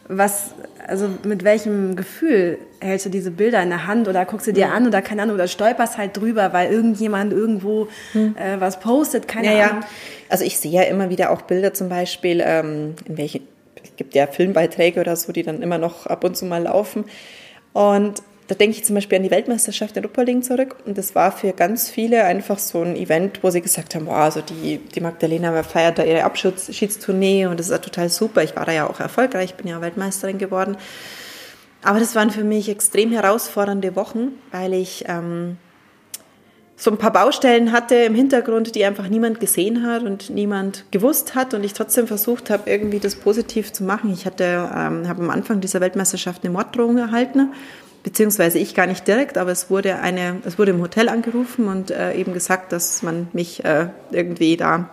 was, also mit welchem Gefühl hältst du diese Bilder in der Hand oder guckst du dir mhm. an oder keine Ahnung, oder stolperst halt drüber, weil irgendjemand irgendwo mhm. äh, was postet, keine ja, Ahnung. Ja. Also ich sehe ja immer wieder auch Bilder zum Beispiel, ähm, in welchen, gibt ja Filmbeiträge oder so, die dann immer noch ab und zu mal laufen. Und da denke ich zum Beispiel an die Weltmeisterschaft in Rupperling zurück. Und das war für ganz viele einfach so ein Event, wo sie gesagt haben, wow, also die, die Magdalena feiert da ihre Abschiedstournee und das ist ja total super. Ich war da ja auch erfolgreich, bin ja Weltmeisterin geworden. Aber das waren für mich extrem herausfordernde Wochen, weil ich ähm, so ein paar Baustellen hatte im Hintergrund, die einfach niemand gesehen hat und niemand gewusst hat und ich trotzdem versucht habe, irgendwie das positiv zu machen. Ich hatte, ähm, habe am Anfang dieser Weltmeisterschaft eine Morddrohung erhalten beziehungsweise ich gar nicht direkt, aber es wurde eine, es wurde im Hotel angerufen und äh, eben gesagt, dass man mich äh, irgendwie da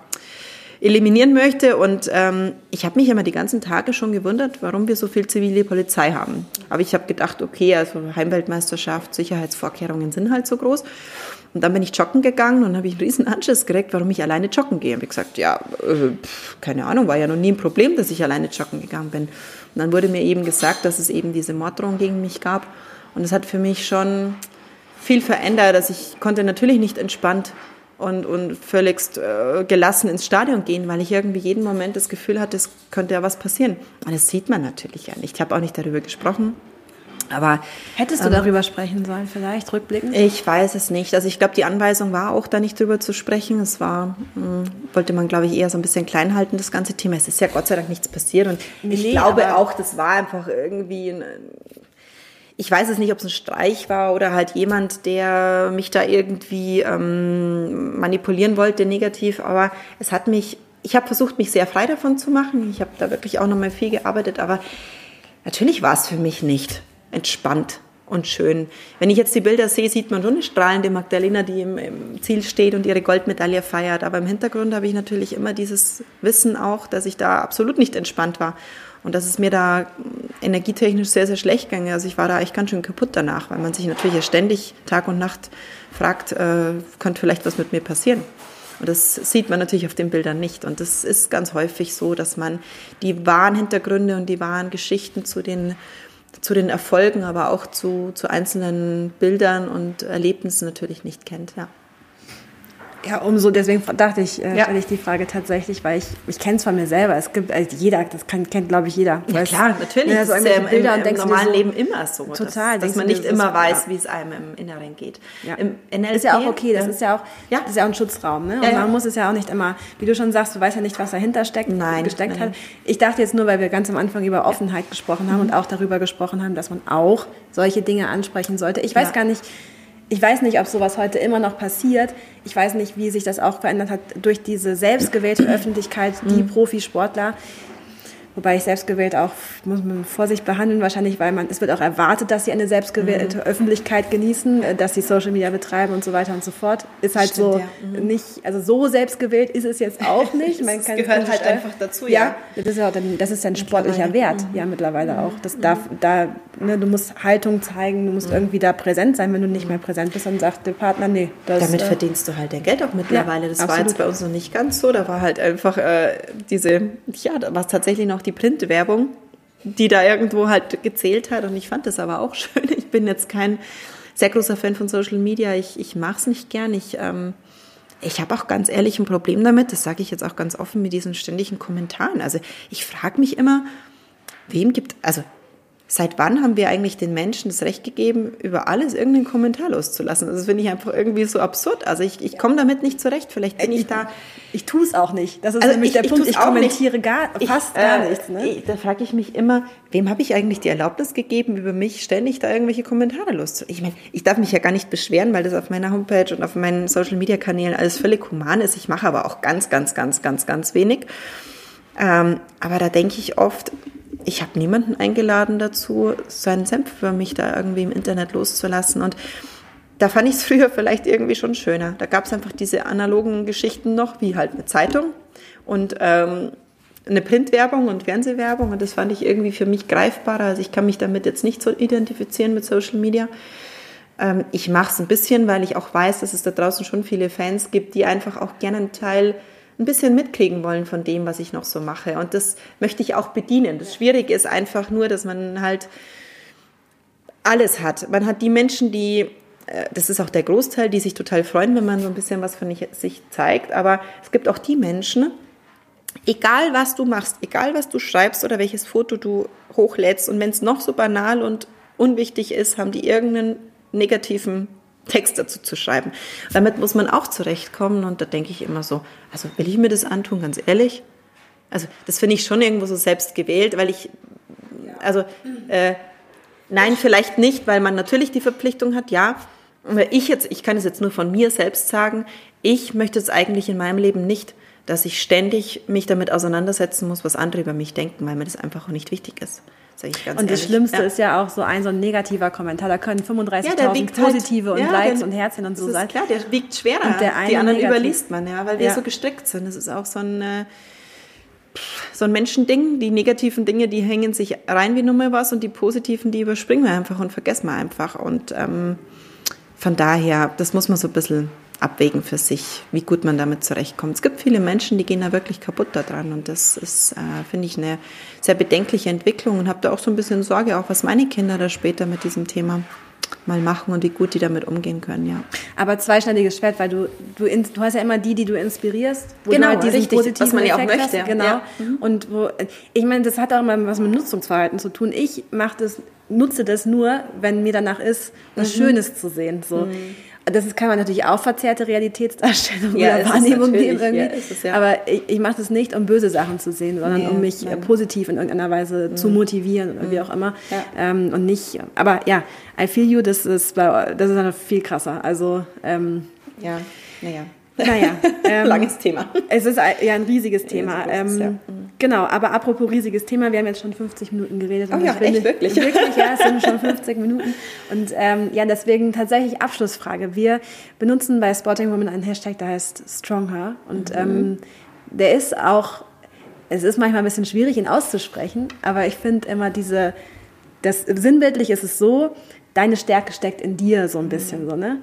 eliminieren möchte. Und ähm, ich habe mich immer die ganzen Tage schon gewundert, warum wir so viel zivile Polizei haben. Aber ich habe gedacht, okay, also Heimweltmeisterschaft, Sicherheitsvorkehrungen sind halt so groß. Und dann bin ich joggen gegangen und habe ich einen riesen Anschiss gekriegt, warum ich alleine joggen gehe. Und ich gesagt, ja, äh, keine Ahnung, war ja noch nie ein Problem, dass ich alleine joggen gegangen bin. Und dann wurde mir eben gesagt, dass es eben diese Morddrohung gegen mich gab. Und das hat für mich schon viel verändert. dass ich konnte natürlich nicht entspannt und, und völlig äh, gelassen ins Stadion gehen, weil ich irgendwie jeden Moment das Gefühl hatte, es könnte ja was passieren. Und das sieht man natürlich ja nicht. Ich habe auch nicht darüber gesprochen. Aber hättest du ähm, darüber sprechen sollen, vielleicht rückblickend? Ich weiß es nicht. Also ich glaube, die Anweisung war auch, da nicht drüber zu sprechen. Es war, mh, hm, wollte man, glaube ich, eher so ein bisschen klein halten, das ganze Thema. Es ist ja Gott sei Dank nichts passiert. Und nee, ich glaube auch, das war einfach irgendwie ein, ich weiß es nicht, ob es ein Streich war oder halt jemand, der mich da irgendwie ähm, manipulieren wollte, negativ. Aber es hat mich, ich habe versucht, mich sehr frei davon zu machen. Ich habe da wirklich auch nochmal viel gearbeitet. Aber natürlich war es für mich nicht entspannt und schön. Wenn ich jetzt die Bilder sehe, sieht man schon eine strahlende Magdalena, die im, im, Ziel steht und ihre Goldmedaille feiert. Aber im Hintergrund habe ich natürlich immer dieses Wissen auch, dass ich da absolut nicht entspannt war. Und dass es mir da energietechnisch sehr, sehr schlecht ging. Also ich war da echt ganz schön kaputt danach, weil man sich natürlich ständig Tag und Nacht fragt, äh, könnte vielleicht was mit mir passieren. Und das sieht man natürlich auf den Bildern nicht. Und das ist ganz häufig so, dass man die wahren Hintergründe und die wahren Geschichten zu den, zu den Erfolgen, aber auch zu, zu einzelnen Bildern und Erlebnissen natürlich nicht kennt. Ja. Ja, umso, deswegen dachte ich, äh, ja. stelle ich die Frage tatsächlich, weil ich, ich kenne es von mir selber. Es gibt, also jeder, das kann, kennt, glaube ich, jeder. Ja, klar, natürlich. Ja, so ist ja im, im, im normalen so, Leben immer so. Total. Dass, dass man nicht immer weiß, wie es einem im Inneren geht. Ja. Im NLP, ist ja auch okay, das ist ja auch, ja. das ist ja auch ein Schutzraum. Ne? Und man muss es ja auch nicht immer, wie du schon sagst, du weißt ja nicht, was dahinter steckt, nein, gesteckt nein. hat. Ich dachte jetzt nur, weil wir ganz am Anfang über Offenheit gesprochen haben mhm. und auch darüber gesprochen haben, dass man auch solche Dinge ansprechen sollte. Ich weiß gar nicht, ich weiß nicht, ob sowas heute immer noch passiert. Ich weiß nicht, wie sich das auch verändert hat durch diese selbstgewählte Öffentlichkeit, die mhm. Profisportler Wobei ich selbstgewählt auch, muss man Vorsicht behandeln, wahrscheinlich, weil man, es wird auch erwartet, dass sie eine selbstgewählte mhm. Öffentlichkeit genießen, äh, dass sie Social Media betreiben und so weiter und so fort. Ist halt Stimmt, so ja. mhm. nicht, also so selbstgewählt ist es jetzt auch nicht. Man kann gehört halt einfach dazu, ja. ja. Das ist ja dann, das ist ein sportlicher Wert, mhm. ja, mittlerweile auch. Das darf, da, ne, du musst Haltung zeigen, du musst mhm. irgendwie da präsent sein. Wenn du nicht mehr präsent bist, dann sagt der Partner, nee. Das, Damit äh, verdienst du halt dein Geld auch mittlerweile. Ja, das absolut. war jetzt bei uns noch nicht ganz so. Da war halt einfach äh, diese, ja, da war es tatsächlich noch die Printwerbung, die da irgendwo halt gezählt hat. Und ich fand das aber auch schön. Ich bin jetzt kein sehr großer Fan von Social Media. Ich, ich mache es nicht gern. Ich, ähm, ich habe auch ganz ehrlich ein Problem damit, das sage ich jetzt auch ganz offen mit diesen ständigen Kommentaren. Also ich frage mich immer, wem gibt, also Seit wann haben wir eigentlich den Menschen das Recht gegeben, über alles irgendeinen Kommentar loszulassen? Das finde ich einfach irgendwie so absurd. Also ich, ich komme damit nicht zurecht. Vielleicht bin ich, ich da. Ich tue es auch nicht. Das ist also nämlich ich, der Punkt. Ich kommentiere gar, fast ich, gar äh, nichts. Ne? Ich, da frage ich mich immer, wem habe ich eigentlich die Erlaubnis gegeben, über mich ständig da irgendwelche Kommentare loszulassen? Ich meine, ich darf mich ja gar nicht beschweren, weil das auf meiner Homepage und auf meinen Social Media Kanälen alles völlig human ist. Ich mache aber auch ganz, ganz, ganz, ganz, ganz wenig. Ähm, aber da denke ich oft, ich habe niemanden eingeladen dazu, seinen Senf für mich da irgendwie im Internet loszulassen. Und da fand ich es früher vielleicht irgendwie schon schöner. Da gab es einfach diese analogen Geschichten noch, wie halt eine Zeitung und ähm, eine Printwerbung und Fernsehwerbung. Und das fand ich irgendwie für mich greifbarer. Also ich kann mich damit jetzt nicht so identifizieren mit Social Media. Ähm, ich mache es ein bisschen, weil ich auch weiß, dass es da draußen schon viele Fans gibt, die einfach auch gerne einen Teil ein bisschen mitkriegen wollen von dem, was ich noch so mache. Und das möchte ich auch bedienen. Das Schwierige ist einfach nur, dass man halt alles hat. Man hat die Menschen, die, äh, das ist auch der Großteil, die sich total freuen, wenn man so ein bisschen was von sich zeigt. Aber es gibt auch die Menschen, egal was du machst, egal was du schreibst oder welches Foto du hochlädst und wenn es noch so banal und unwichtig ist, haben die irgendeinen negativen Text dazu zu schreiben. Damit muss man auch zurechtkommen und da denke ich immer so, also will ich mir das antun, ganz ehrlich? Also das finde ich schon irgendwo so selbst gewählt, weil ich, also äh, nein, vielleicht nicht, weil man natürlich die Verpflichtung hat, ja. Ich jetzt, ich kann es jetzt nur von mir selbst sagen, ich möchte es eigentlich in meinem Leben nicht, dass ich ständig mich damit auseinandersetzen muss, was andere über mich denken, weil mir das einfach auch nicht wichtig ist. Sag ich ganz und das Schlimmste ja. ist ja auch so ein so ein negativer Kommentar. Da können 35.000 ja, halt positive halt, und ja, Likes der, und Herzchen und so sein. Klar, der wiegt schwerer. Und der die anderen negativ. überliest man, ja, weil wir so gestrickt sind. Das ist auch so ein, äh, so ein Menschending. Die negativen Dinge, die hängen sich rein wie Nummer was und die positiven, die überspringen wir einfach und vergessen wir einfach. Und ähm, von daher, das muss man so ein bisschen abwägen für sich, wie gut man damit zurechtkommt. Es gibt viele Menschen, die gehen da wirklich kaputt daran und das ist, äh, finde ich, eine sehr bedenkliche Entwicklung und habe da auch so ein bisschen Sorge, auch was meine Kinder da später mit diesem Thema mal machen und wie gut die damit umgehen können, ja. Aber zweischneidiges Schwert, weil du, du, du hast ja immer die, die du inspirierst, wo genau, du halt diesen richtig, positiven was man ja auch Effekt möchte. Hast, genau. Ja. Mhm. Und wo, ich meine, das hat auch immer was mit Nutzungsverhalten zu tun. Ich mache das, nutze das nur, wenn mir danach ist, was mhm. Schönes zu sehen. So. Mhm das kann man natürlich auch verzerrte Realitätsdarstellung ja, oder Wahrnehmung geben irgendwie. Ja, es, ja. Aber ich, ich mache das nicht, um böse Sachen zu sehen, sondern nee, um mich nein. positiv in irgendeiner Weise mhm. zu motivieren oder wie auch immer. Ähm, und nicht, aber ja, I feel you, das ist, das ist noch viel krasser. Also, ähm, ja, naja. Naja. Ähm, Langes Thema. Es ist ja ein riesiges Thema. Ähm. Genau, aber apropos riesiges Thema, wir haben jetzt schon 50 Minuten geredet. Oh ja, echt, wirklich? Wirklich, ja, es sind schon 50 Minuten. Und ähm, ja, deswegen tatsächlich Abschlussfrage. Wir benutzen bei Sporting Women einen Hashtag, der heißt Stronger. Und mhm. ähm, der ist auch, es ist manchmal ein bisschen schwierig, ihn auszusprechen, aber ich finde immer diese, das sinnbildlich ist es so, deine Stärke steckt in dir so ein bisschen, mhm. so, ne?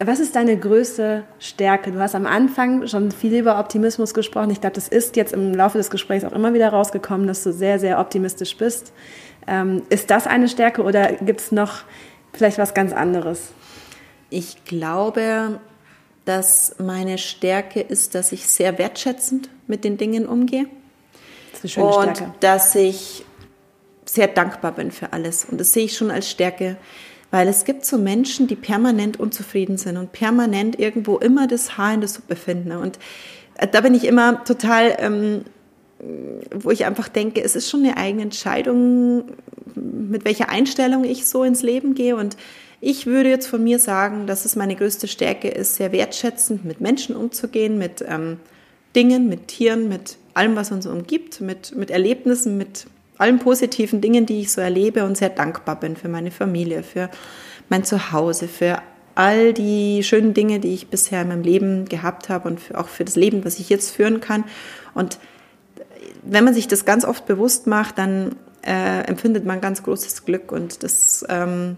Was ist deine größte Stärke? Du hast am Anfang schon viel über Optimismus gesprochen. Ich glaube, das ist jetzt im Laufe des Gesprächs auch immer wieder rausgekommen, dass du sehr, sehr optimistisch bist. Ähm, ist das eine Stärke oder gibt es noch vielleicht was ganz anderes? Ich glaube, dass meine Stärke ist, dass ich sehr wertschätzend mit den Dingen umgehe. Das ist eine schöne und Stärke. dass ich sehr dankbar bin für alles. Und das sehe ich schon als Stärke. Weil es gibt so Menschen, die permanent unzufrieden sind und permanent irgendwo immer das Haar in der Suppe finden. Und äh, da bin ich immer total, ähm, wo ich einfach denke, es ist schon eine eigene Entscheidung, mit welcher Einstellung ich so ins Leben gehe. Und ich würde jetzt von mir sagen, dass es meine größte Stärke ist, sehr wertschätzend mit Menschen umzugehen, mit ähm, Dingen, mit Tieren, mit allem, was uns umgibt, mit, mit Erlebnissen, mit allen positiven Dingen, die ich so erlebe und sehr dankbar bin für meine Familie, für mein Zuhause, für all die schönen Dinge, die ich bisher in meinem Leben gehabt habe und für, auch für das Leben, was ich jetzt führen kann. Und wenn man sich das ganz oft bewusst macht, dann äh, empfindet man ganz großes Glück und das, ähm,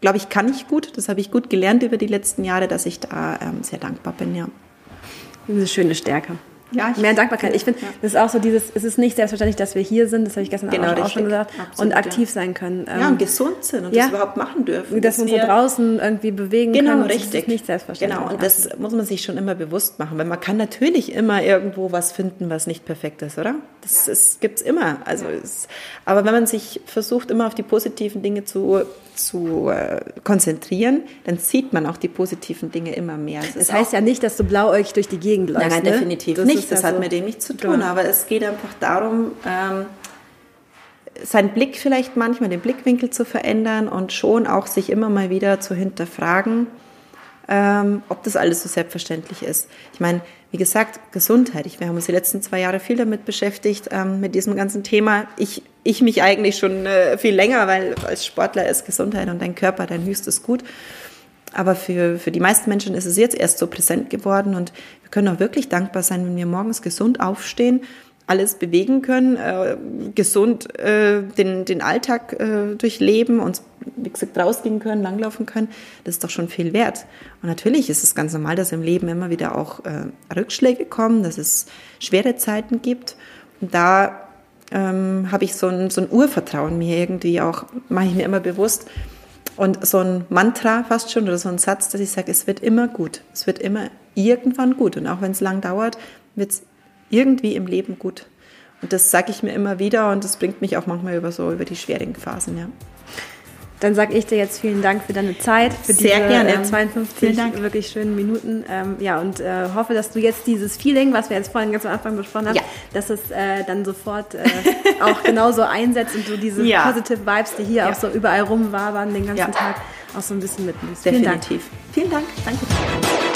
glaube ich, kann ich gut. Das habe ich gut gelernt über die letzten Jahre, dass ich da ähm, sehr dankbar bin, ja. Eine schöne Stärke. Ja, mehr Dankbarkeit. Ich finde, ja. das ist auch so dieses, es ist nicht selbstverständlich, dass wir hier sind, das habe ich gestern genau, auch, auch schon gesagt, Absolut, und aktiv ja. sein können. Ja, und ähm, gesund sind und ja. das überhaupt machen dürfen. Dass, dass wir uns da draußen irgendwie bewegen genau, können. Genau, richtig. Das ist nicht selbstverständlich. Genau, und das muss man sich schon immer bewusst machen, weil man kann natürlich immer irgendwo was finden, was nicht perfekt ist, oder? Das gibt es immer. Also es, aber wenn man sich versucht, immer auf die positiven Dinge zu zu äh, konzentrieren, dann sieht man auch die positiven Dinge immer mehr. das heißt ja nicht, dass du blauäugig durch die Gegend läufst. Nein, nein, ne? definitiv das nicht. Das hat so mit dem nichts zu tun. Genau. Aber es geht einfach darum, ähm, seinen Blick vielleicht manchmal, den Blickwinkel zu verändern und schon auch sich immer mal wieder zu hinterfragen, ähm, ob das alles so selbstverständlich ist. Ich meine, wie gesagt, Gesundheit. Ich, wir haben uns die letzten zwei Jahre viel damit beschäftigt, ähm, mit diesem ganzen Thema. Ich, ich mich eigentlich schon äh, viel länger, weil als Sportler ist Gesundheit und dein Körper dein höchstes Gut. Aber für, für die meisten Menschen ist es jetzt erst so präsent geworden und wir können auch wirklich dankbar sein, wenn wir morgens gesund aufstehen alles bewegen können, äh, gesund äh, den, den Alltag äh, durchleben, uns, wie gesagt, rausgehen können, langlaufen können, das ist doch schon viel wert. Und natürlich ist es ganz normal, dass im Leben immer wieder auch äh, Rückschläge kommen, dass es schwere Zeiten gibt. Und da ähm, habe ich so ein, so ein Urvertrauen mir irgendwie auch, mache ich mir immer bewusst. Und so ein Mantra fast schon oder so ein Satz, dass ich sage, es wird immer gut. Es wird immer irgendwann gut. Und auch wenn es lang dauert, wird es irgendwie im Leben gut. Und das sage ich mir immer wieder und das bringt mich auch manchmal über so über die schwierigen Phasen, ja. Dann sage ich dir jetzt vielen Dank für deine Zeit, für Sehr diese gerne. Äh, 52 wirklich schönen Minuten. Ähm, ja, und äh, hoffe, dass du jetzt dieses Feeling, was wir jetzt vorhin ganz am Anfang besprochen haben, Ja. dass es äh, dann sofort äh, auch genauso einsetzt und du diese Ja. positive Vibes, die hier Ja. auch so überall rumwabern den ganzen. Tag, auch so ein bisschen mitnimmst. Vielen Dank. Definitiv. Vielen Dank. Danke.